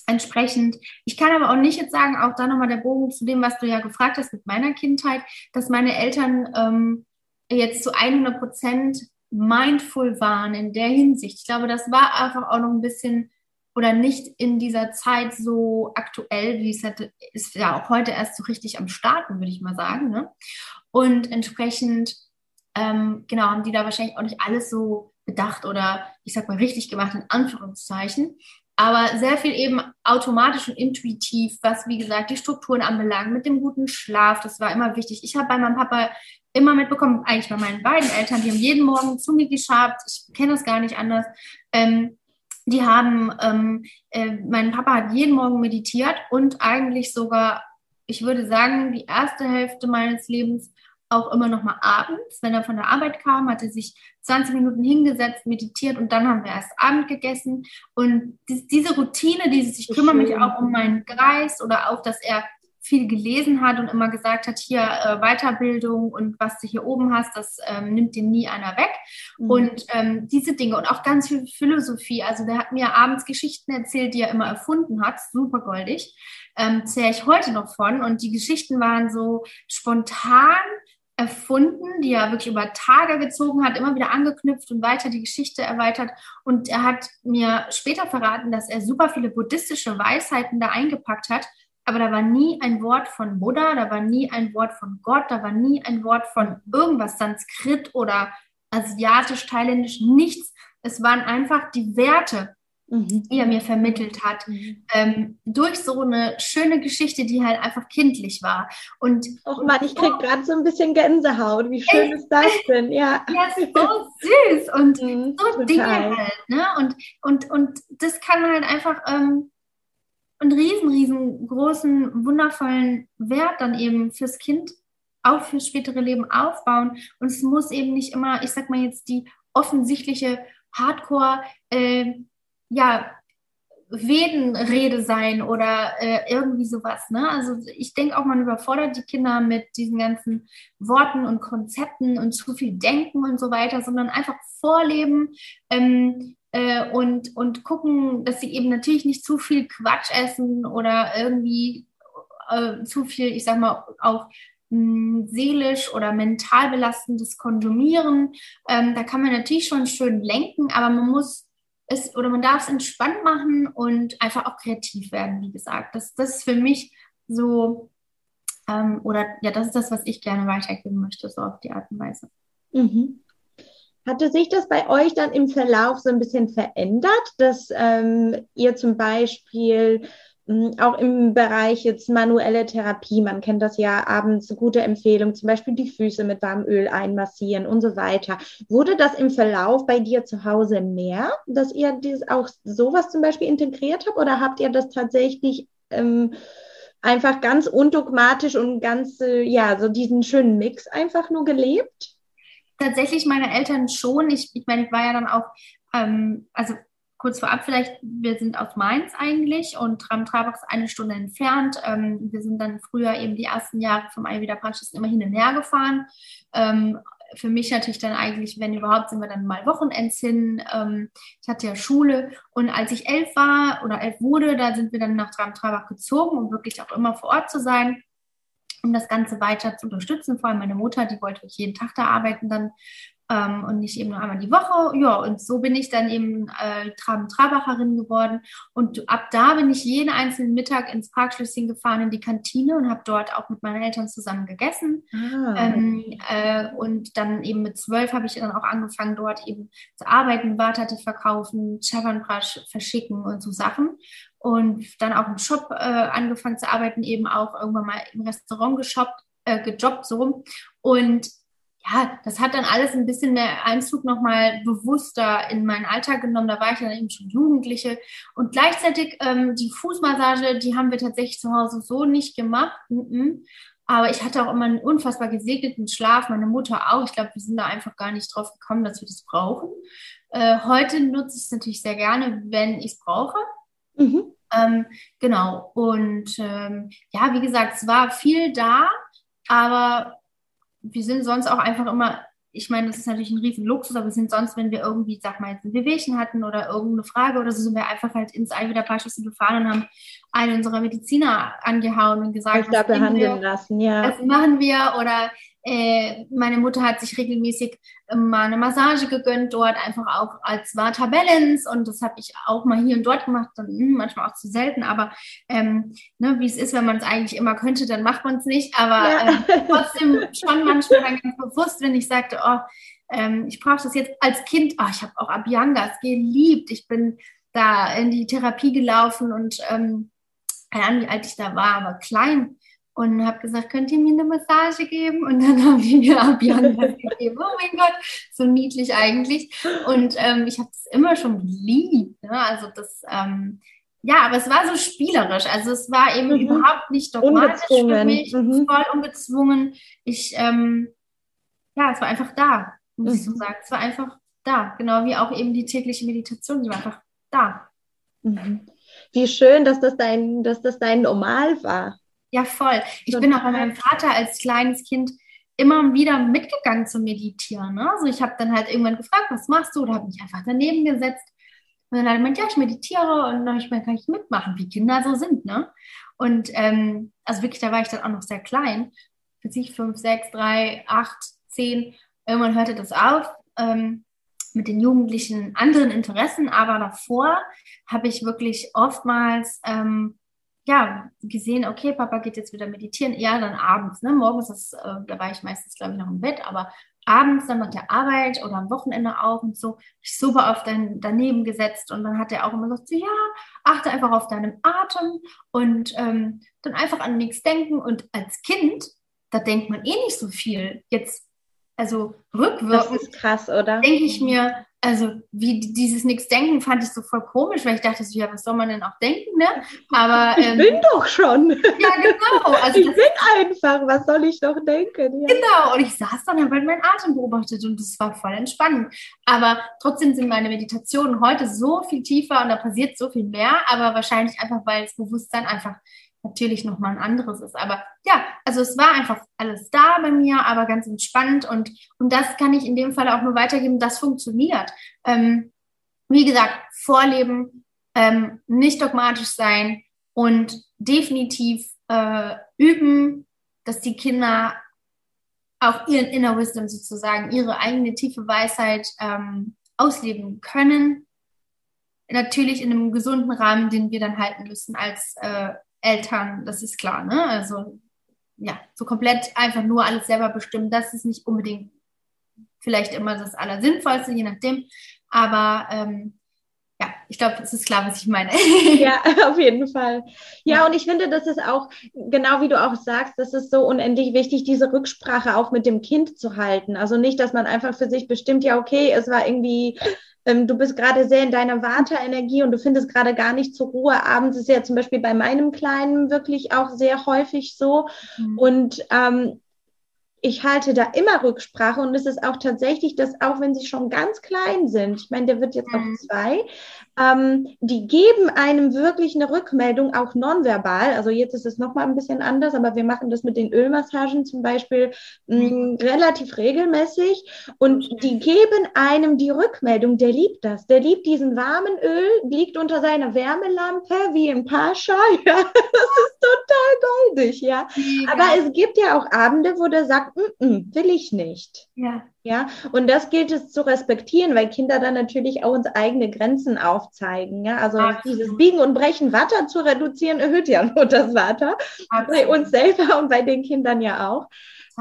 entsprechend. Ich kann aber auch nicht jetzt sagen, auch da nochmal der Bogen zu dem, was du ja gefragt hast mit meiner Kindheit, dass meine Eltern ähm, jetzt zu 100 Prozent mindful waren in der Hinsicht. Ich glaube, das war einfach auch noch ein bisschen oder nicht in dieser Zeit so aktuell, wie es hätte, ist ja auch heute erst so richtig am Starten, würde ich mal sagen. Ne? Und entsprechend, ähm, genau, haben die da wahrscheinlich auch nicht alles so bedacht oder ich sag mal richtig gemacht, in Anführungszeichen. Aber sehr viel eben automatisch und intuitiv, was wie gesagt die Strukturen anbelangt, mit dem guten Schlaf, das war immer wichtig. Ich habe bei meinem Papa immer mitbekommen, eigentlich bei meinen beiden Eltern, die haben jeden Morgen zu mir geschabt, ich kenne das gar nicht anders. Ähm, die haben, ähm, äh, mein Papa hat jeden Morgen meditiert und eigentlich sogar, ich würde sagen, die erste Hälfte meines Lebens auch immer noch mal abends, wenn er von der Arbeit kam, hat er sich 20 Minuten hingesetzt, meditiert und dann haben wir erst Abend gegessen. Und diese Routine, dieses, ich kümmere mich auch um meinen Geist oder auch, dass er viel gelesen hat und immer gesagt hat, hier äh, Weiterbildung und was du hier oben hast, das ähm, nimmt dir nie einer weg. Mhm. Und ähm, diese Dinge und auch ganz viel Philosophie. Also der hat mir abends Geschichten erzählt, die er immer erfunden hat, super goldig. Ähm, zähle ich heute noch von. Und die Geschichten waren so spontan erfunden, die er wirklich über Tage gezogen hat, immer wieder angeknüpft und weiter die Geschichte erweitert. Und er hat mir später verraten, dass er super viele buddhistische Weisheiten da eingepackt hat, aber da war nie ein Wort von Buddha, da war nie ein Wort von Gott, da war nie ein Wort von irgendwas Sanskrit oder asiatisch, thailändisch, nichts. Es waren einfach die Werte mhm. die er mir vermittelt hat, mhm. ähm, durch so eine schöne Geschichte, die halt einfach kindlich war. Und oh Mann, ich krieg gerade so ein bisschen Gänsehaut. Wie schön ist das denn? Ja, ja ist so süß und mhm, so total. Dinge halt. Ne? Und, und, und das kann halt einfach ähm, einen riesen, riesengroßen, wundervollen Wert dann eben fürs Kind auch fürs spätere Leben aufbauen. Und es muss eben nicht immer, ich sag mal jetzt, die offensichtliche Hardcore, äh, ja, Vedenrede sein oder äh, irgendwie sowas. Ne? Also ich denke auch, man überfordert die Kinder mit diesen ganzen Worten und Konzepten und zu viel Denken und so weiter, sondern einfach vorleben ähm, äh, und, und gucken, dass sie eben natürlich nicht zu viel Quatsch essen oder irgendwie äh, zu viel, ich sag mal, auch seelisch oder mental belastendes Konsumieren. Ähm, da kann man natürlich schon schön lenken, aber man muss es oder man darf es entspannt machen und einfach auch kreativ werden, wie gesagt. Das, das ist für mich so, ähm, oder ja, das ist das, was ich gerne weitergeben möchte, so auf die Art und Weise. Mhm. Hatte sich das bei euch dann im Verlauf so ein bisschen verändert, dass ähm, ihr zum Beispiel hm, auch im Bereich jetzt manuelle Therapie, man kennt das ja abends, gute Empfehlung, zum Beispiel die Füße mit warmem Öl einmassieren und so weiter. Wurde das im Verlauf bei dir zu Hause mehr, dass ihr dieses, auch sowas zum Beispiel integriert habt oder habt ihr das tatsächlich ähm, einfach ganz undogmatisch und ganz, äh, ja, so diesen schönen Mix einfach nur gelebt? Tatsächlich meine Eltern schon. Ich, ich meine, ich war ja dann auch, ähm, also kurz vorab vielleicht, wir sind aus Mainz eigentlich und Tram-Trabach ist eine Stunde entfernt. Ähm, wir sind dann früher eben die ersten Jahre vom Ayurveda Praxis immer hin und her gefahren. Ähm, für mich natürlich dann eigentlich, wenn überhaupt, sind wir dann mal Wochenends hin. Ähm, ich hatte ja Schule und als ich elf war oder elf wurde, da sind wir dann nach Tram-Trabach gezogen, um wirklich auch immer vor Ort zu sein um das Ganze weiter zu unterstützen. Vor allem meine Mutter, die wollte jeden Tag da arbeiten dann ähm, und nicht eben nur einmal die Woche. Ja, und so bin ich dann eben äh, Trab Trabacherin geworden. Und ab da bin ich jeden einzelnen Mittag ins Parkschlösschen gefahren, in die Kantine und habe dort auch mit meinen Eltern zusammen gegessen. Ah. Ähm, äh, und dann eben mit zwölf habe ich dann auch angefangen, dort eben zu arbeiten, Watati verkaufen, Chavanprash verschicken und so Sachen und dann auch im Shop äh, angefangen zu arbeiten, eben auch irgendwann mal im Restaurant geshoppt, äh, gejobbt so rum. Und ja, das hat dann alles ein bisschen mehr Einzug nochmal bewusster in meinen Alltag genommen. Da war ich dann eben schon Jugendliche. Und gleichzeitig ähm, die Fußmassage, die haben wir tatsächlich zu Hause so nicht gemacht. Aber ich hatte auch immer einen unfassbar gesegneten Schlaf, meine Mutter auch. Ich glaube, wir sind da einfach gar nicht drauf gekommen, dass wir das brauchen. Äh, heute nutze ich es natürlich sehr gerne, wenn ich es brauche. Mhm. Ähm, genau. Und ähm, ja, wie gesagt, es war viel da, aber wir sind sonst auch einfach immer, ich meine, das ist natürlich ein riesen Luxus, aber wir sind sonst, wenn wir irgendwie, sag mal, jetzt ein Wehwehchen hatten oder irgendeine Frage oder so, sind wir einfach halt ins Ayurveda Praxis gefahren und haben einen unserer Mediziner angehauen und gesagt, was behandeln wir, lassen, ja. Was machen wir oder äh, meine Mutter hat sich regelmäßig äh, mal eine Massage gegönnt dort, einfach auch als Vata Balance und das habe ich auch mal hier und dort gemacht, dann, hm, manchmal auch zu selten, aber ähm, ne, wie es ist, wenn man es eigentlich immer könnte, dann macht man es nicht, aber ja. äh, trotzdem schon manchmal dann ganz bewusst, wenn ich sagte, oh, ähm, ich brauche das jetzt als Kind, oh, ich habe auch Abhyangas geliebt, ich bin da in die Therapie gelaufen und ähm, keine Ahnung, wie alt ich da war, aber klein und habe gesagt, könnt ihr mir eine Massage geben? Und dann haben die mir Abiangas gegeben. Oh mein Gott, so niedlich eigentlich. Und ähm, ich habe es immer schon geliebt. Ne? Also das, ähm, ja, aber es war so spielerisch. Also es war eben mhm. überhaupt nicht dogmatisch für mich, mhm. voll ungezwungen. Ich, ähm, ja, es war einfach da, muss mhm. ich so sagen. Es war einfach da, genau wie auch eben die tägliche Meditation, die war einfach da. Mhm. Wie schön, dass das dein, dass das dein Normal war. Ja, voll. Ich bin auch bei meinem Vater als kleines Kind immer wieder mitgegangen zu meditieren. Ne? Also ich habe dann halt irgendwann gefragt, was machst du? Oder habe mich einfach daneben gesetzt. Und dann hat er gemeint, ja, ich meditiere. Und dann habe ich mir, kann ich mitmachen, wie Kinder so sind. Ne? Und ähm, also wirklich, da war ich dann auch noch sehr klein. Für sich fünf, sechs, drei, acht, zehn. Irgendwann hörte das auf. Ähm, mit den Jugendlichen anderen Interessen, aber davor habe ich wirklich oftmals ähm, ja, gesehen, okay, Papa geht jetzt wieder meditieren, ja, dann abends, ne? Morgens, ist, äh, da war ich meistens, glaube ich, noch im Bett, aber abends dann nach der Arbeit oder am Wochenende auch und so, ich super auf dein, daneben gesetzt und dann hat er auch immer gesagt, so, ja, achte einfach auf deinen Atem und ähm, dann einfach an nichts denken und als Kind, da denkt man eh nicht so viel. Jetzt, also rückwirkend. Das ist krass, oder? Denke ich mir, also wie dieses nichts denken fand ich so voll komisch, weil ich dachte so, ja, was soll man denn auch denken, ne? Aber ähm, ich bin doch schon. Ja, genau. Also ich bin einfach, was soll ich doch denken? Ja. Genau, und ich saß dann und habe meinen Atem beobachtet und das war voll entspannend. Aber trotzdem sind meine Meditationen heute so viel tiefer und da passiert so viel mehr, aber wahrscheinlich einfach, weil das Bewusstsein einfach natürlich nochmal ein anderes ist. Aber ja, also es war einfach alles da bei mir, aber ganz entspannt und, und das kann ich in dem Fall auch nur weitergeben, das funktioniert. Ähm, wie gesagt, vorleben, ähm, nicht dogmatisch sein und definitiv äh, üben, dass die Kinder auch ihren Inner Wisdom sozusagen, ihre eigene tiefe Weisheit ähm, ausleben können. Natürlich in einem gesunden Rahmen, den wir dann halten müssen als äh, Eltern, das ist klar, ne? Also ja, so komplett einfach nur alles selber bestimmen, das ist nicht unbedingt vielleicht immer das Allersinnvollste, je nachdem. Aber ähm, ja, ich glaube, es ist klar, was ich meine. ja, auf jeden Fall. Ja, ja, und ich finde, das ist auch, genau wie du auch sagst, das ist so unendlich wichtig, diese Rücksprache auch mit dem Kind zu halten. Also nicht, dass man einfach für sich bestimmt, ja, okay, es war irgendwie ähm, du bist gerade sehr in deiner Warteenergie und du findest gerade gar nicht zur Ruhe. Abends ist ja zum Beispiel bei meinem Kleinen wirklich auch sehr häufig so. Mhm. Und ähm, ich halte da immer Rücksprache und es ist auch tatsächlich, dass auch wenn sie schon ganz klein sind, ich meine, der wird jetzt mhm. auch zwei, ähm, die geben einem wirklich eine Rückmeldung, auch nonverbal. Also jetzt ist es nochmal ein bisschen anders, aber wir machen das mit den Ölmassagen zum Beispiel mh, mm, relativ regelmäßig und die geben einem die Rückmeldung, der liebt das, der liebt diesen warmen Öl, liegt unter seiner Wärmelampe wie im Pascha, ja, das ist total goldig, ja. ja. Aber es gibt ja auch Abende, wo der sagt, mm -mm, will ich nicht. Ja. Ja, und das gilt es zu respektieren, weil Kinder dann natürlich auch uns eigene Grenzen aufzeigen. Ja, also Absolut. dieses Biegen und Brechen Watter zu reduzieren erhöht ja nur das Watter bei uns selber und bei den Kindern ja auch.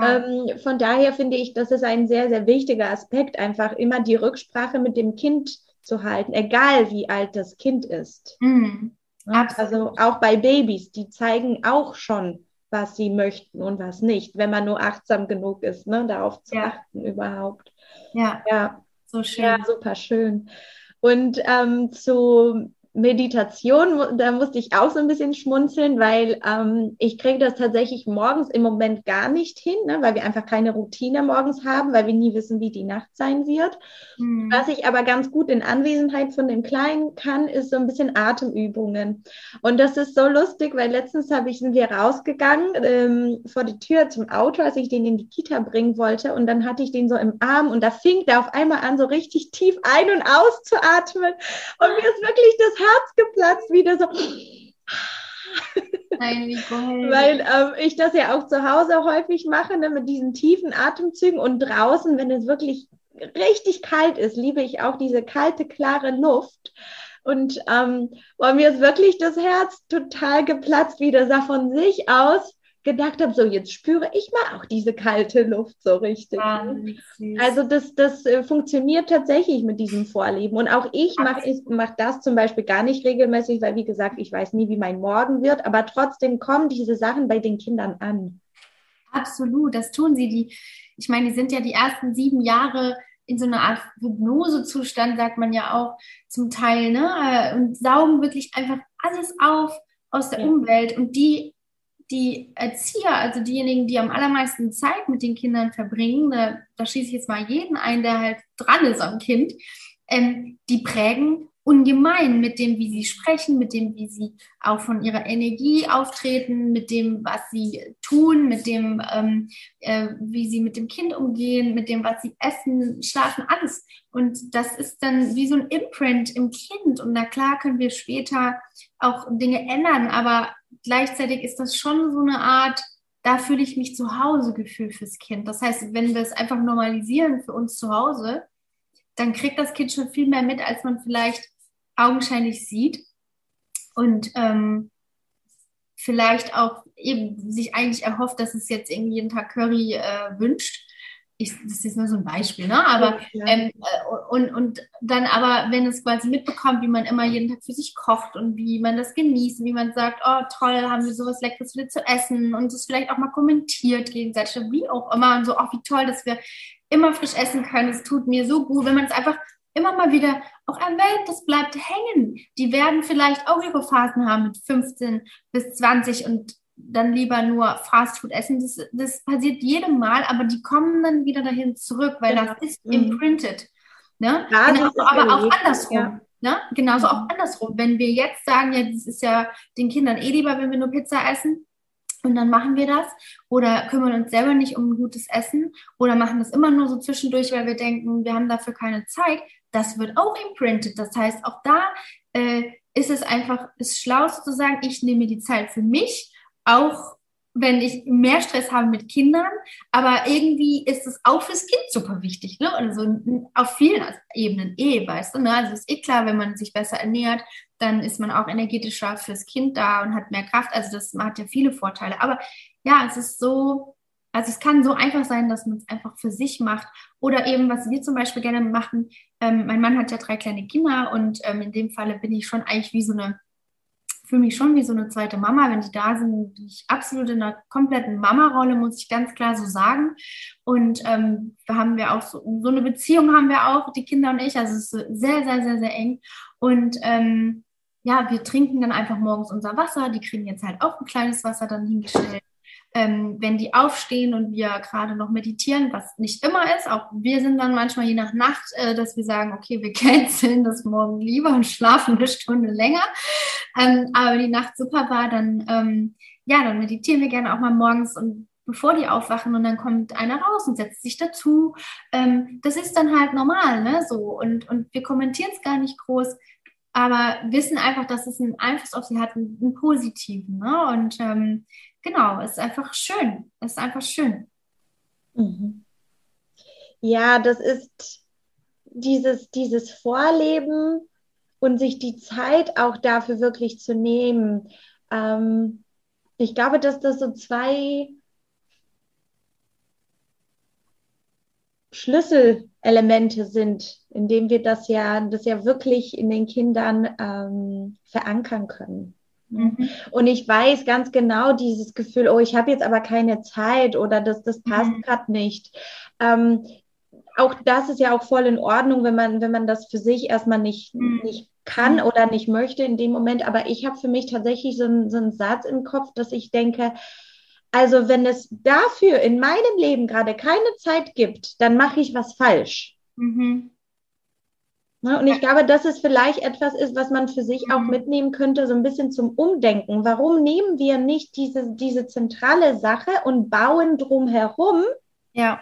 Ähm, von daher finde ich, das ist ein sehr, sehr wichtiger Aspekt, einfach immer die Rücksprache mit dem Kind zu halten, egal wie alt das Kind ist. Mhm. Ja, also auch bei Babys, die zeigen auch schon was sie möchten und was nicht, wenn man nur achtsam genug ist, ne, darauf zu ja. achten überhaupt. Ja, ja, so schön. Ja, super schön. Und ähm, zu Meditation, da musste ich auch so ein bisschen schmunzeln, weil ähm, ich kriege das tatsächlich morgens im Moment gar nicht hin, ne, weil wir einfach keine Routine morgens haben, weil wir nie wissen, wie die Nacht sein wird. Mhm. Was ich aber ganz gut in Anwesenheit von dem Kleinen kann, ist so ein bisschen Atemübungen. Und das ist so lustig, weil letztens habe ich, sind wir rausgegangen ähm, vor die Tür zum Auto, als ich den in die Kita bringen wollte. Und dann hatte ich den so im Arm und da fing der auf einmal an, so richtig tief ein- und auszuatmen. Und mir ist wirklich das Herz geplatzt, wieder so. Nein, wie cool. Weil ähm, ich das ja auch zu Hause häufig mache, ne, mit diesen tiefen Atemzügen und draußen, wenn es wirklich richtig kalt ist, liebe ich auch diese kalte, klare Luft. Und ähm, bei mir ist wirklich das Herz total geplatzt, wie das sah von sich aus gedacht habe, so jetzt spüre ich mal auch diese kalte Luft so richtig. Ja, also das, das äh, funktioniert tatsächlich mit diesem Vorleben. Und auch ich mache mach das zum Beispiel gar nicht regelmäßig, weil wie gesagt, ich weiß nie, wie mein Morgen wird, aber trotzdem kommen diese Sachen bei den Kindern an. Absolut, das tun sie. Die, ich meine, die sind ja die ersten sieben Jahre in so einer Art Hypnosezustand, sagt man ja auch zum Teil, ne? Und saugen wirklich einfach alles auf aus der ja. Umwelt. Und die die Erzieher, also diejenigen, die am allermeisten Zeit mit den Kindern verbringen, da, da schließe ich jetzt mal jeden ein, der halt dran ist am Kind, ähm, die prägen ungemein mit dem, wie sie sprechen, mit dem, wie sie auch von ihrer Energie auftreten, mit dem, was sie tun, mit dem, ähm, äh, wie sie mit dem Kind umgehen, mit dem, was sie essen, schlafen, alles. Und das ist dann wie so ein Imprint im Kind. Und na klar können wir später auch Dinge ändern, aber gleichzeitig ist das schon so eine Art, da fühle ich mich zu Hause Gefühl fürs Kind. Das heißt, wenn wir es einfach normalisieren für uns zu Hause, dann kriegt das Kind schon viel mehr mit, als man vielleicht augenscheinlich sieht. Und ähm, vielleicht auch eben sich eigentlich erhofft, dass es jetzt irgendwie jeden Tag Curry äh, wünscht ich, das ist nur so ein Beispiel, ne? Aber ja, ähm, äh, und, und dann aber, wenn es quasi mitbekommt, wie man immer jeden Tag für sich kocht und wie man das genießt, wie man sagt, oh toll, haben wir sowas Leckeres wieder zu essen und es vielleicht auch mal kommentiert gegenseitig, wie auch immer und so, auch oh, wie toll, dass wir immer frisch essen können. Es tut mir so gut, wenn man es einfach immer mal wieder auch erwähnt, das bleibt hängen. Die werden vielleicht auch ihre Phasen haben mit 15 bis 20 und dann lieber nur Fastfood essen. Das, das passiert jedem Mal, aber die kommen dann wieder dahin zurück, weil genau. das ist mhm. imprinted. Ne? Ja, Genauso, aber auch andersrum. Ja. Ne? Genauso auch andersrum. Wenn wir jetzt sagen, ja, das ist ja den Kindern eh lieber, wenn wir nur Pizza essen, und dann machen wir das oder kümmern uns selber nicht um ein gutes Essen oder machen das immer nur so zwischendurch, weil wir denken, wir haben dafür keine Zeit. Das wird auch imprinted. Das heißt, auch da äh, ist es einfach das Schlauste zu sagen, ich nehme die Zeit für mich auch wenn ich mehr Stress habe mit Kindern, aber irgendwie ist es auch fürs Kind super wichtig, ne? Also auf vielen Ebenen eh, weißt du, ne? Also ist eh klar, wenn man sich besser ernährt, dann ist man auch energetischer fürs Kind da und hat mehr Kraft. Also das hat ja viele Vorteile. Aber ja, es ist so, also es kann so einfach sein, dass man es einfach für sich macht. Oder eben, was wir zum Beispiel gerne machen, ähm, mein Mann hat ja drei kleine Kinder und ähm, in dem Falle bin ich schon eigentlich wie so eine fühle mich schon wie so eine zweite Mama. Wenn die da sind, bin ich absolut in einer kompletten Mama-Rolle, muss ich ganz klar so sagen. Und ähm, da haben wir auch so, so eine Beziehung haben wir auch, die Kinder und ich. Also es ist sehr, sehr, sehr, sehr eng. Und ähm, ja, wir trinken dann einfach morgens unser Wasser. Die kriegen jetzt halt auch ein kleines Wasser dann hingestellt ähm, wenn die aufstehen und wir gerade noch meditieren, was nicht immer ist, auch wir sind dann manchmal je nach Nacht, äh, dass wir sagen, okay, wir canceln das morgen lieber und schlafen eine Stunde länger. Ähm, aber die Nacht super war, dann, ähm, ja, dann meditieren wir gerne auch mal morgens und bevor die aufwachen und dann kommt einer raus und setzt sich dazu. Ähm, das ist dann halt normal, ne? So und, und wir kommentieren es gar nicht groß, aber wissen einfach, dass es einen Einfluss auf sie hat, einen, einen positiven. Ne? Und ähm, genau, ist einfach schön. Ist einfach schön. Mhm. Ja, das ist dieses, dieses Vorleben und sich die Zeit auch dafür wirklich zu nehmen. Ähm, ich glaube, dass das so zwei Schlüsselelemente sind, indem wir das ja, das ja wirklich in den Kindern ähm, verankern können. Mhm. Und ich weiß ganz genau dieses Gefühl, oh, ich habe jetzt aber keine Zeit oder das, das passt mhm. gerade nicht. Ähm, auch das ist ja auch voll in Ordnung, wenn man, wenn man das für sich erstmal nicht, mhm. nicht kann mhm. oder nicht möchte in dem Moment. Aber ich habe für mich tatsächlich so, ein, so einen Satz im Kopf, dass ich denke, also wenn es dafür in meinem Leben gerade keine Zeit gibt, dann mache ich was falsch. Mhm. Ne, und ich glaube, dass es vielleicht etwas ist, was man für sich auch mhm. mitnehmen könnte, so ein bisschen zum Umdenken. Warum nehmen wir nicht diese, diese zentrale Sache und bauen drumherum, ja.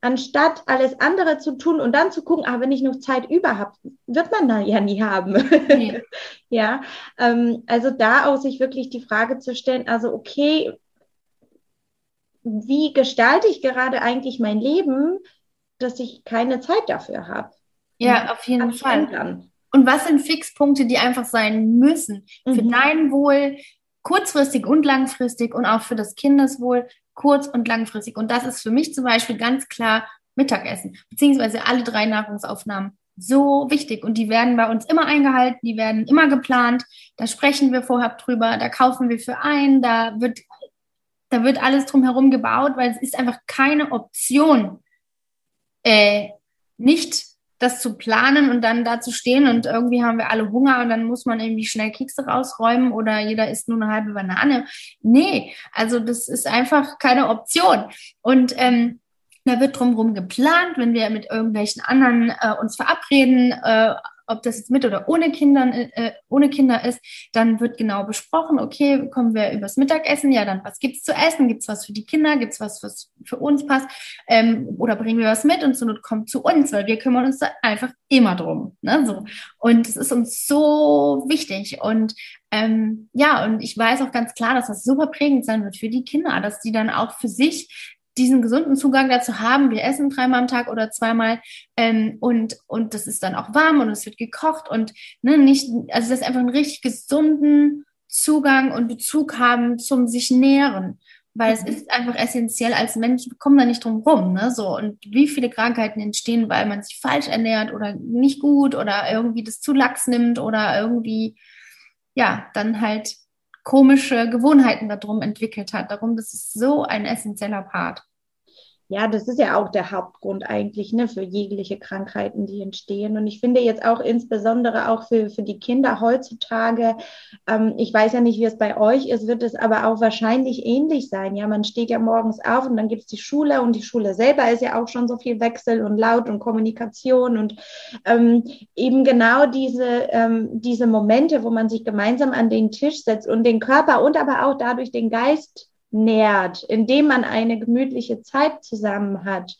anstatt alles andere zu tun und dann zu gucken, ah, wenn ich noch Zeit über habe, wird man da ja nie haben. Nee. ja, ähm, also da auch sich wirklich die Frage zu stellen, also okay, wie gestalte ich gerade eigentlich mein Leben, dass ich keine Zeit dafür habe? Ja, auf jeden Fall. Ändern. Und was sind Fixpunkte, die einfach sein müssen für mhm. dein Wohl, kurzfristig und langfristig und auch für das Kindeswohl, kurz- und langfristig. Und das ist für mich zum Beispiel ganz klar Mittagessen, beziehungsweise alle drei Nahrungsaufnahmen. So wichtig. Und die werden bei uns immer eingehalten, die werden immer geplant. Da sprechen wir vorher drüber, da kaufen wir für ein, da wird, da wird alles drumherum gebaut, weil es ist einfach keine Option, äh, nicht das zu planen und dann da zu stehen und irgendwie haben wir alle Hunger und dann muss man irgendwie schnell Kekse rausräumen oder jeder isst nur eine halbe Banane. Nee, also das ist einfach keine Option. Und ähm, da wird drumherum geplant, wenn wir mit irgendwelchen anderen äh, uns verabreden, äh, ob das jetzt mit oder ohne Kindern, äh, ohne Kinder ist, dann wird genau besprochen, okay, kommen wir übers Mittagessen, ja, dann was gibt's zu essen? Gibt's was für die Kinder? Gibt's was, was für uns passt? Ähm, oder bringen wir was mit und so Not kommt zu uns, weil wir kümmern uns da einfach immer drum. Ne? So. Und es ist uns so wichtig. Und ähm, ja, und ich weiß auch ganz klar, dass das super prägend sein wird für die Kinder, dass die dann auch für sich diesen gesunden Zugang dazu haben. Wir essen dreimal am Tag oder zweimal ähm, und, und das ist dann auch warm und es wird gekocht und ne, nicht, also das ist einfach einen richtig gesunden Zugang und Bezug haben zum sich nähren. Weil mhm. es ist einfach essentiell als Mensch, wir kommen da nicht drum rum, ne? So, und wie viele Krankheiten entstehen, weil man sich falsch ernährt oder nicht gut oder irgendwie das zu lax nimmt oder irgendwie, ja, dann halt komische Gewohnheiten darum entwickelt hat. Darum, das ist so ein essentieller Part. Ja, das ist ja auch der Hauptgrund eigentlich ne, für jegliche Krankheiten, die entstehen. Und ich finde jetzt auch insbesondere auch für, für die Kinder heutzutage, ähm, ich weiß ja nicht, wie es bei euch ist, wird es aber auch wahrscheinlich ähnlich sein. Ja, man steht ja morgens auf und dann gibt es die Schule und die Schule selber ist ja auch schon so viel Wechsel und Laut und Kommunikation und ähm, eben genau diese, ähm, diese Momente, wo man sich gemeinsam an den Tisch setzt und den Körper und aber auch dadurch den Geist nährt, indem man eine gemütliche Zeit zusammen hat.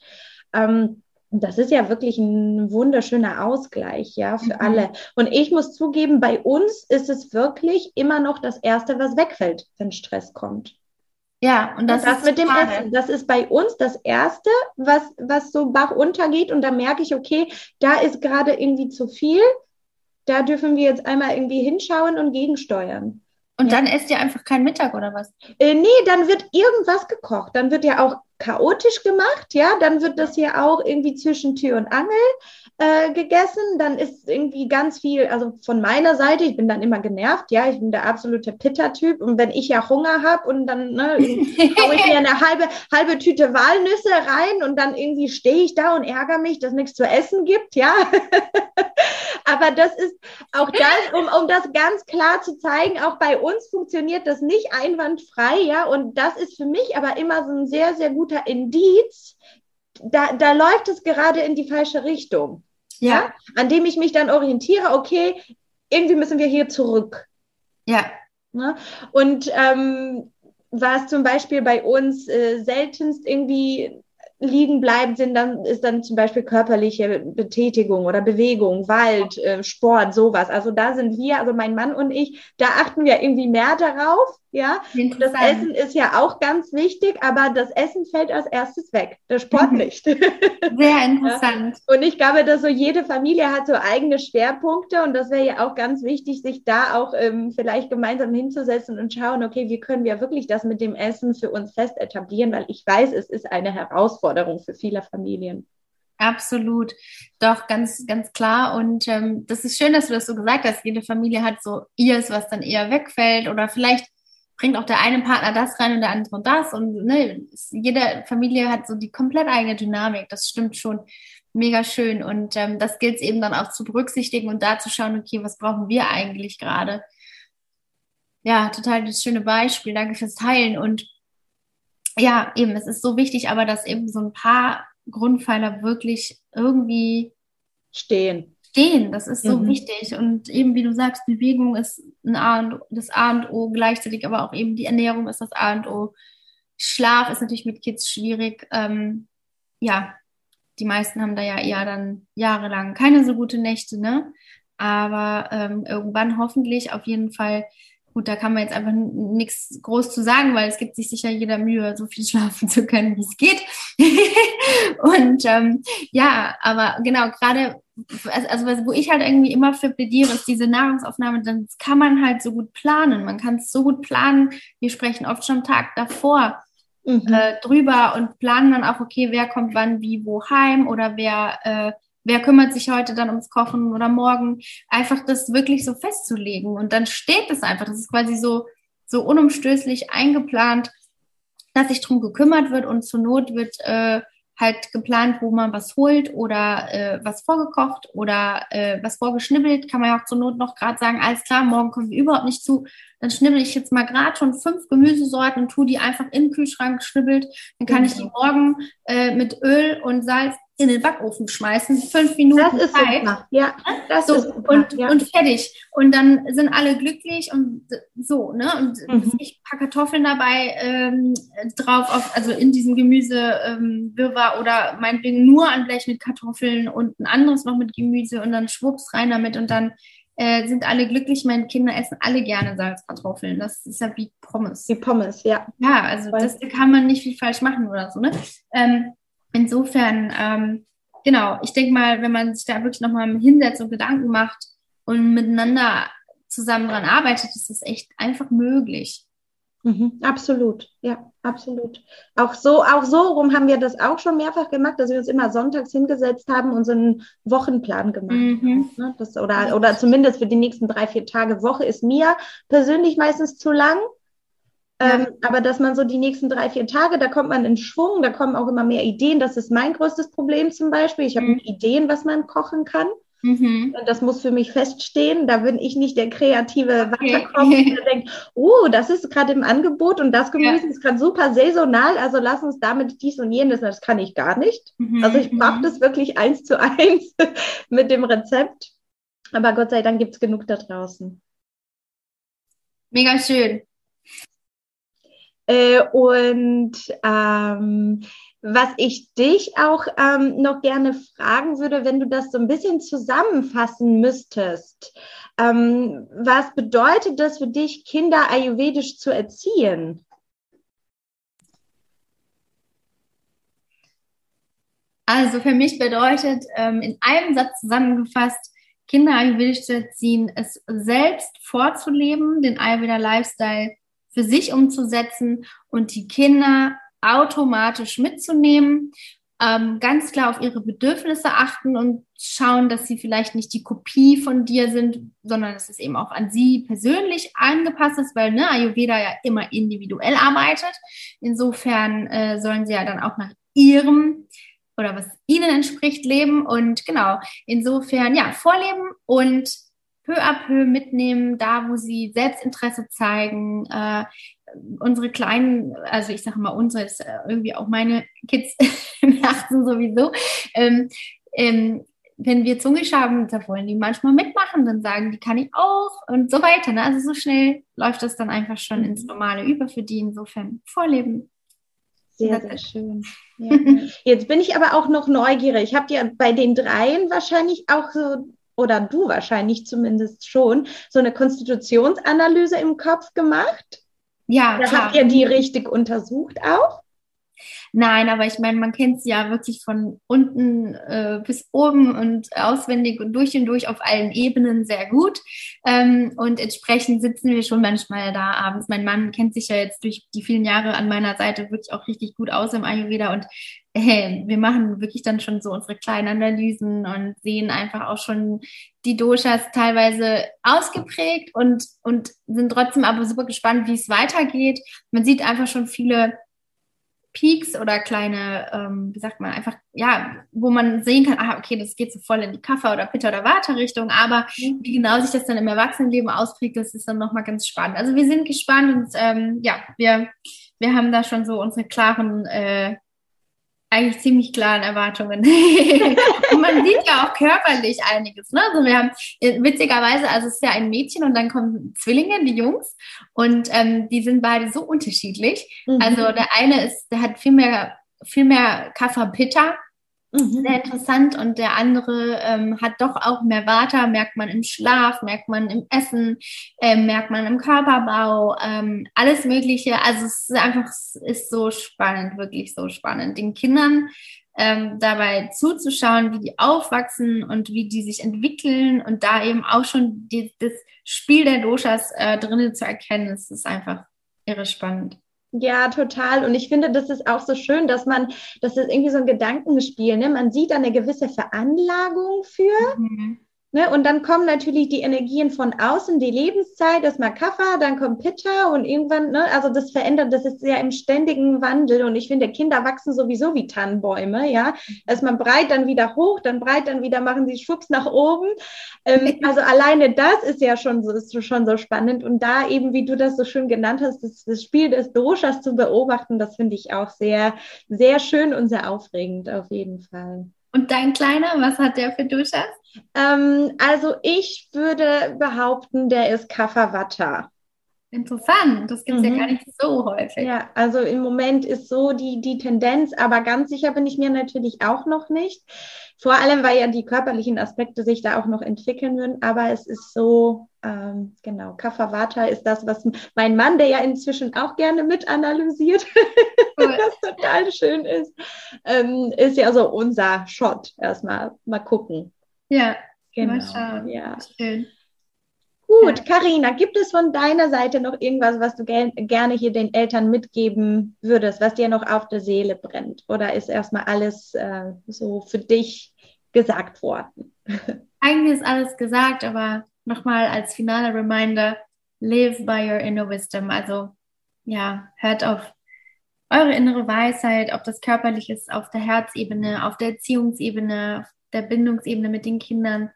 Ähm, das ist ja wirklich ein wunderschöner Ausgleich, ja, für mhm. alle. Und ich muss zugeben, bei uns ist es wirklich immer noch das Erste, was wegfällt, wenn Stress kommt. Ja, und das, und das mit dem schade. Essen, das ist bei uns das Erste, was, was so Bach untergeht. Und da merke ich, okay, da ist gerade irgendwie zu viel. Da dürfen wir jetzt einmal irgendwie hinschauen und gegensteuern. Und dann esst ihr einfach keinen Mittag oder was? Äh, nee, dann wird irgendwas gekocht. Dann wird ja auch chaotisch gemacht, ja. Dann wird das hier auch irgendwie zwischen Tür und Angel äh, gegessen. Dann ist irgendwie ganz viel, also von meiner Seite, ich bin dann immer genervt, ja. Ich bin der absolute Pitter-Typ. Und wenn ich ja Hunger habe und dann ne, haue ich mir eine halbe, halbe Tüte Walnüsse rein und dann irgendwie stehe ich da und ärgere mich, dass nichts zu essen gibt, ja. Aber das ist auch das, um, um das ganz klar zu zeigen, auch bei uns funktioniert das nicht einwandfrei, ja. Und das ist für mich aber immer so ein sehr, sehr guter Indiz. Da, da läuft es gerade in die falsche Richtung. Ja. ja. An dem ich mich dann orientiere, okay, irgendwie müssen wir hier zurück. Ja. ja? Und ähm, was zum Beispiel bei uns äh, seltenst irgendwie liegen bleibt, sind dann, ist dann zum Beispiel körperliche Betätigung oder Bewegung, Wald, äh, Sport, sowas. Also da sind wir, also mein Mann und ich, da achten wir irgendwie mehr darauf, ja. Das Essen ist ja auch ganz wichtig, aber das Essen fällt als erstes weg, der Sport mhm. nicht. Sehr interessant. Ja. Und ich glaube, dass so jede Familie hat so eigene Schwerpunkte und das wäre ja auch ganz wichtig, sich da auch ähm, vielleicht gemeinsam hinzusetzen und schauen, okay, wie können wir wirklich das mit dem Essen für uns fest etablieren, weil ich weiß, es ist eine Herausforderung für viele Familien. Absolut, doch ganz, ganz klar. Und ähm, das ist schön, dass du das so gesagt hast. Jede Familie hat so ihrs, was dann eher wegfällt oder vielleicht bringt auch der eine Partner das rein und der andere das. Und ne, jede Familie hat so die komplett eigene Dynamik. Das stimmt schon mega schön. Und ähm, das gilt es eben dann auch zu berücksichtigen und da zu schauen, okay, was brauchen wir eigentlich gerade? Ja, total das schöne Beispiel. Danke fürs Teilen. Und ja, eben, es ist so wichtig, aber dass eben so ein paar Grundpfeiler wirklich irgendwie stehen stehen. Das ist so mhm. wichtig. Und eben, wie du sagst, Bewegung ist ein A und, das A und O, gleichzeitig aber auch eben die Ernährung ist das A und O. Schlaf ist natürlich mit Kids schwierig. Ähm, ja, die meisten haben da ja eher dann jahrelang keine so gute Nächte, ne? Aber ähm, irgendwann hoffentlich auf jeden Fall Gut, da kann man jetzt einfach nichts groß zu sagen, weil es gibt sich sicher jeder Mühe, so viel schlafen zu können, wie es geht. und ähm, ja, aber genau, gerade, also, also wo ich halt irgendwie immer für plädiere, ist diese Nahrungsaufnahme, dann kann man halt so gut planen. Man kann es so gut planen. Wir sprechen oft schon Tag davor mhm. äh, drüber und planen dann auch, okay, wer kommt wann, wie, wo heim oder wer äh, wer kümmert sich heute dann ums Kochen oder morgen, einfach das wirklich so festzulegen. Und dann steht es einfach. Das ist quasi so, so unumstößlich eingeplant, dass sich drum gekümmert wird und zur Not wird äh, halt geplant, wo man was holt oder äh, was vorgekocht oder äh, was vorgeschnibbelt. Kann man ja auch zur Not noch gerade sagen, alles klar, morgen kommen wir überhaupt nicht zu. Dann schnibbel ich jetzt mal gerade schon fünf Gemüsesorten und tue die einfach in den Kühlschrank geschnibbelt. Dann kann genau. ich die morgen äh, mit Öl und Salz in den Backofen schmeißen, fünf Minuten das ist Zeit. Super. Ja, das so, ist super. Und, ja. und fertig. Und dann sind alle glücklich und so, ne? Und mhm. ich packe Kartoffeln dabei ähm, drauf, auf, also in diesem Gemüse ähm, Wirrwarr oder meinetwegen nur ein Blech mit Kartoffeln und ein anderes noch mit Gemüse und dann schwupps rein damit und dann äh, sind alle glücklich. Meine Kinder essen alle gerne Salzkartoffeln. Das ist ja wie Pommes. Wie Pommes, ja. Ja, also das da kann man nicht viel falsch machen oder so, ne? Ähm, insofern, ähm, genau, ich denke mal, wenn man sich da wirklich nochmal hinsetzt und Gedanken macht und miteinander zusammen dran arbeitet, ist das echt einfach möglich. Mhm, absolut, ja, absolut. Auch so, auch so rum haben wir das auch schon mehrfach gemacht, dass wir uns immer sonntags hingesetzt haben und so einen Wochenplan gemacht mhm. haben. Ne? Das, oder, oder zumindest für die nächsten drei, vier Tage. Woche ist mir persönlich meistens zu lang. Ja. Ähm, aber dass man so die nächsten drei, vier Tage, da kommt man in Schwung, da kommen auch immer mehr Ideen. Das ist mein größtes Problem zum Beispiel. Ich habe mhm. Ideen, was man kochen kann. Mhm. Das muss für mich feststehen. Da bin ich nicht der kreative Weiterkopf, okay. der denkt, oh, das ist gerade im Angebot und das Gemüse ja. ist gerade super saisonal, also lass uns damit dies und jenes. Das kann ich gar nicht. Mhm. Also ich brauche mhm. das wirklich eins zu eins mit dem Rezept. Aber Gott sei Dank gibt es genug da draußen. Mega schön. Äh, und ähm, was ich dich auch ähm, noch gerne fragen würde, wenn du das so ein bisschen zusammenfassen müsstest. Ähm, was bedeutet das für dich, Kinder ayurvedisch zu erziehen? Also für mich bedeutet ähm, in einem Satz zusammengefasst, Kinder ayurvedisch zu erziehen, es selbst vorzuleben, den Ayurveda Lifestyle für sich umzusetzen und die Kinder automatisch mitzunehmen, ähm, ganz klar auf ihre Bedürfnisse achten und schauen, dass sie vielleicht nicht die Kopie von dir sind, sondern dass es eben auch an sie persönlich angepasst ist, weil ne, Ayurveda ja immer individuell arbeitet. Insofern äh, sollen sie ja dann auch nach ihrem oder was ihnen entspricht leben und genau, insofern ja, vorleben und peu à peu mitnehmen, da wo sie Selbstinteresse zeigen, äh, unsere kleinen, also ich sage mal unsere, ist irgendwie auch meine Kids achten sowieso. Ähm, ähm, wenn wir Zungeschaben, da wollen die manchmal mitmachen, dann sagen die, kann ich auch und so weiter. Ne? Also so schnell läuft das dann einfach schon ins mhm. normale über für die. Insofern vorleben. Sehr, sehr schön. Ja. Jetzt bin ich aber auch noch neugierig. Habt ihr bei den dreien wahrscheinlich auch so, oder du wahrscheinlich zumindest schon, so eine Konstitutionsanalyse im Kopf gemacht? Ja, da. Habt ihr die richtig untersucht auch? Nein, aber ich meine, man kennt sie ja wirklich von unten äh, bis oben und auswendig und durch und durch auf allen Ebenen sehr gut. Ähm, und entsprechend sitzen wir schon manchmal da abends. Mein Mann kennt sich ja jetzt durch die vielen Jahre an meiner Seite wirklich auch richtig gut aus im Ayurveda und hey, wir machen wirklich dann schon so unsere kleinen Analysen und sehen einfach auch schon die Doshas teilweise ausgeprägt und, und sind trotzdem aber super gespannt, wie es weitergeht. Man sieht einfach schon viele Peaks oder kleine, ähm, wie sagt man, einfach, ja, wo man sehen kann, ah, okay, das geht so voll in die Kaffer- oder Pitta- oder Vata-Richtung, aber mhm. wie genau sich das dann im Erwachsenenleben ausprägt, das ist dann nochmal ganz spannend. Also wir sind gespannt und ähm, ja, wir, wir haben da schon so unsere klaren äh, eigentlich ziemlich klaren Erwartungen. und man sieht ja auch körperlich einiges. Ne? Also wir haben äh, witzigerweise, also es ist ja ein Mädchen und dann kommen Zwillinge, die Jungs, und ähm, die sind beide so unterschiedlich. Mhm. Also der eine ist, der hat viel mehr, viel mehr Kaffer Pitta Mhm. Sehr interessant. Und der andere ähm, hat doch auch mehr Vata, merkt man im Schlaf, merkt man im Essen, äh, merkt man im Körperbau, ähm, alles Mögliche. Also es ist einfach, es ist so spannend, wirklich so spannend, den Kindern ähm, dabei zuzuschauen, wie die aufwachsen und wie die sich entwickeln und da eben auch schon die, das Spiel der Doshas äh, drinnen zu erkennen, es ist einfach irre spannend. Ja, total. Und ich finde, das ist auch so schön, dass man, das ist irgendwie so ein Gedankenspiel, ne? Man sieht da eine gewisse Veranlagung für. Mhm. Ne? Und dann kommen natürlich die Energien von außen, die Lebenszeit, das mal Kaffer, dann kommt Pitta und irgendwann, ne? also das verändert, das ist ja im ständigen Wandel und ich finde, Kinder wachsen sowieso wie Tannenbäume, ja. Erstmal breit, dann wieder hoch, dann breit, dann wieder machen sie Schwupps nach oben. Ähm, also alleine das ist ja schon so, ist schon so spannend und da eben, wie du das so schön genannt hast, das, das Spiel des Doshas zu beobachten, das finde ich auch sehr, sehr schön und sehr aufregend auf jeden Fall. Und dein Kleiner, was hat der für Duschas? Ähm, also ich würde behaupten, der ist Kafferwatter. Interessant, das gibt es mhm. ja gar nicht so häufig. Ja, also im Moment ist so die, die Tendenz, aber ganz sicher bin ich mir natürlich auch noch nicht. Vor allem, weil ja die körperlichen Aspekte sich da auch noch entwickeln würden, aber es ist so, ähm, genau, Kapha ist das, was mein Mann, der ja inzwischen auch gerne mit analysiert, cool. was total schön ist, ähm, ist ja so unser Shot erstmal. Mal gucken. Ja, genau. Mal schauen. Ja. Schön. Gut, Karina, gibt es von deiner Seite noch irgendwas, was du ger gerne hier den Eltern mitgeben würdest, was dir noch auf der Seele brennt? Oder ist erstmal alles äh, so für dich gesagt worden? Eigentlich ist alles gesagt, aber nochmal als finaler Reminder, live by your inner wisdom. Also ja, hört auf eure innere Weisheit, ob das körperlich ist, auf der Herzebene, auf der Erziehungsebene, auf der Bindungsebene mit den Kindern.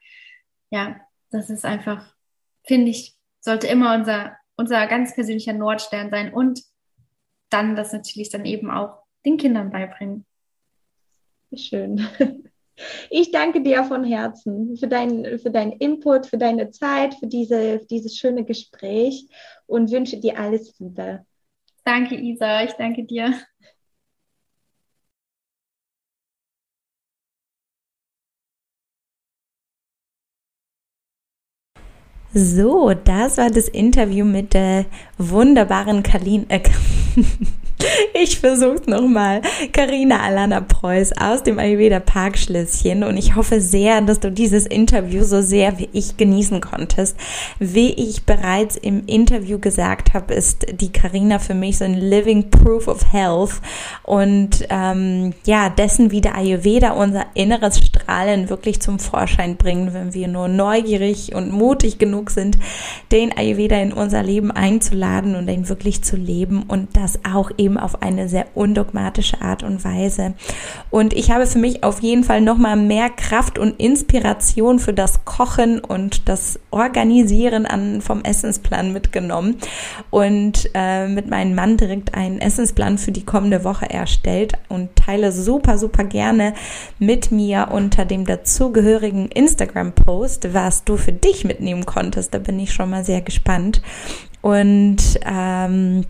Ja, das ist einfach finde ich, sollte immer unser, unser ganz persönlicher Nordstern sein und dann das natürlich dann eben auch den Kindern beibringen. Schön. Ich danke dir von Herzen für, dein, für deinen Input, für deine Zeit, für diese, für dieses schöne Gespräch und wünsche dir alles Liebe. Danke, Isa. Ich danke dir. So, das war das Interview mit der wunderbaren Kalin. Äh, Ich versuch's nochmal. Karina Alana Preuß aus dem Ayurveda Parkschlösschen und ich hoffe sehr, dass du dieses Interview so sehr wie ich genießen konntest. Wie ich bereits im Interview gesagt habe, ist die Karina für mich so ein Living Proof of Health und ähm, ja, dessen wie der Ayurveda unser inneres Strahlen wirklich zum Vorschein bringen, wenn wir nur neugierig und mutig genug sind, den Ayurveda in unser Leben einzuladen und ihn wirklich zu leben und das auch eben eben auf eine sehr undogmatische Art und Weise. Und ich habe für mich auf jeden Fall nochmal mehr Kraft und Inspiration für das Kochen und das Organisieren an, vom Essensplan mitgenommen und äh, mit meinem Mann direkt einen Essensplan für die kommende Woche erstellt und teile super, super gerne mit mir unter dem dazugehörigen Instagram-Post, was du für dich mitnehmen konntest. Da bin ich schon mal sehr gespannt. Und ähm,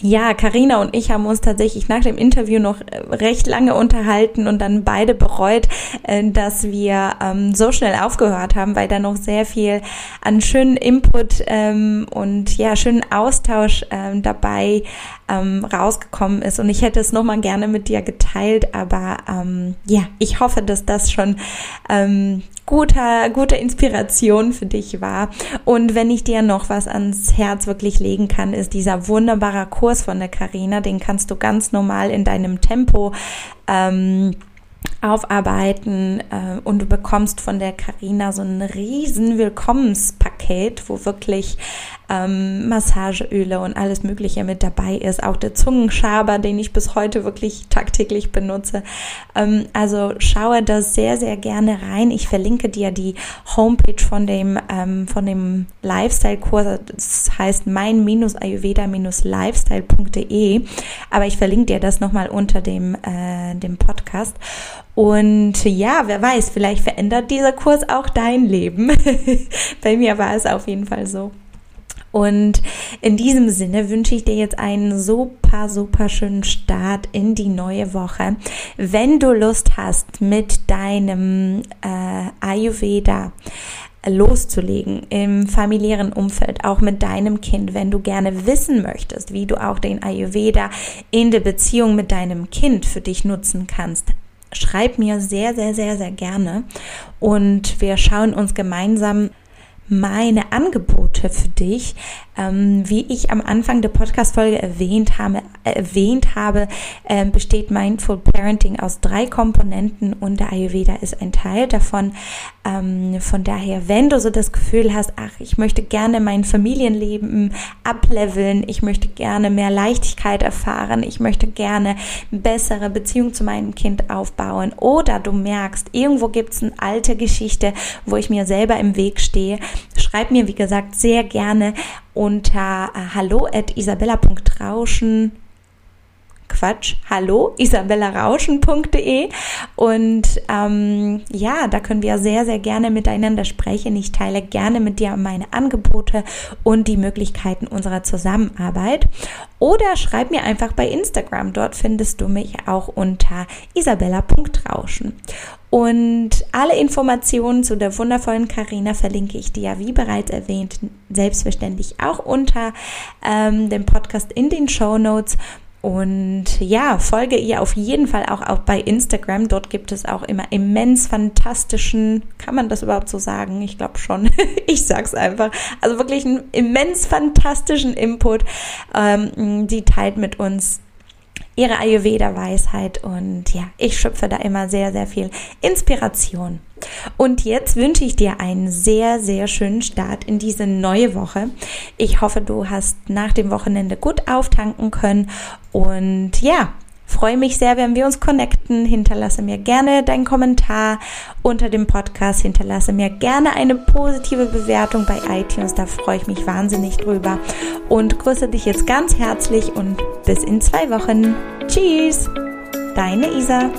ja, Karina und ich haben uns tatsächlich nach dem Interview noch äh, recht lange unterhalten und dann beide bereut, äh, dass wir ähm, so schnell aufgehört haben, weil da noch sehr viel an schönen Input ähm, und ja, schönen Austausch ähm, dabei ähm, rausgekommen ist. Und ich hätte es nochmal gerne mit dir geteilt, aber ähm, ja, ich hoffe, dass das schon ähm, guter, gute Inspiration für dich war. Und wenn ich dir noch was ans Herz wirklich legen kann, ist dieser wunderbare Kurs von der Karina. Den kannst du ganz normal in deinem Tempo ähm, aufarbeiten äh, und du bekommst von der Karina so ein riesen Willkommenspaket, wo wirklich ähm, Massageöle und alles Mögliche mit dabei ist. Auch der Zungenschaber, den ich bis heute wirklich tagtäglich benutze. Ähm, also schaue da sehr, sehr gerne rein. Ich verlinke dir die Homepage von dem, ähm, von dem Lifestyle-Kurs. Das heißt mein-ayurveda-lifestyle.de. Aber ich verlinke dir das nochmal unter dem, äh, dem Podcast. Und ja, wer weiß, vielleicht verändert dieser Kurs auch dein Leben. Bei mir war es auf jeden Fall so. Und in diesem Sinne wünsche ich dir jetzt einen super, super schönen Start in die neue Woche. Wenn du Lust hast, mit deinem äh, Ayurveda loszulegen im familiären Umfeld, auch mit deinem Kind, wenn du gerne wissen möchtest, wie du auch den Ayurveda in der Beziehung mit deinem Kind für dich nutzen kannst, schreib mir sehr, sehr, sehr, sehr gerne und wir schauen uns gemeinsam meine Angebote für dich. Ähm, wie ich am Anfang der Podcast-Folge erwähnt habe, erwähnt habe äh, besteht Mindful Parenting aus drei Komponenten und der Ayurveda ist ein Teil davon. Ähm, von daher, wenn du so das Gefühl hast, ach, ich möchte gerne mein Familienleben ableveln, ich möchte gerne mehr Leichtigkeit erfahren, ich möchte gerne bessere Beziehung zu meinem Kind aufbauen oder du merkst, irgendwo gibt es eine alte Geschichte, wo ich mir selber im Weg stehe, schreib mir, wie gesagt, sehr gerne unter äh, hallo at isabella.rauschen Quatsch, hallo, isabellarauschen.de und ähm, ja, da können wir sehr, sehr gerne miteinander sprechen. Ich teile gerne mit dir meine Angebote und die Möglichkeiten unserer Zusammenarbeit oder schreib mir einfach bei Instagram. Dort findest du mich auch unter isabella.rauschen. Und alle Informationen zu der wundervollen Karina verlinke ich dir, wie bereits erwähnt, selbstverständlich auch unter ähm, dem Podcast in den Show Notes. Und ja, folge ihr auf jeden Fall auch, auch bei Instagram. Dort gibt es auch immer immens fantastischen, kann man das überhaupt so sagen? Ich glaube schon. ich sag's einfach. Also wirklich einen immens fantastischen Input. Ähm, die teilt mit uns ihre Ayurveda-Weisheit und ja, ich schöpfe da immer sehr, sehr viel Inspiration. Und jetzt wünsche ich dir einen sehr, sehr schönen Start in diese neue Woche. Ich hoffe, du hast nach dem Wochenende gut auftanken können und ja, Freue mich sehr, wenn wir uns connecten. Hinterlasse mir gerne deinen Kommentar unter dem Podcast. Hinterlasse mir gerne eine positive Bewertung bei iTunes. Da freue ich mich wahnsinnig drüber. Und grüße dich jetzt ganz herzlich und bis in zwei Wochen. Tschüss, deine Isa.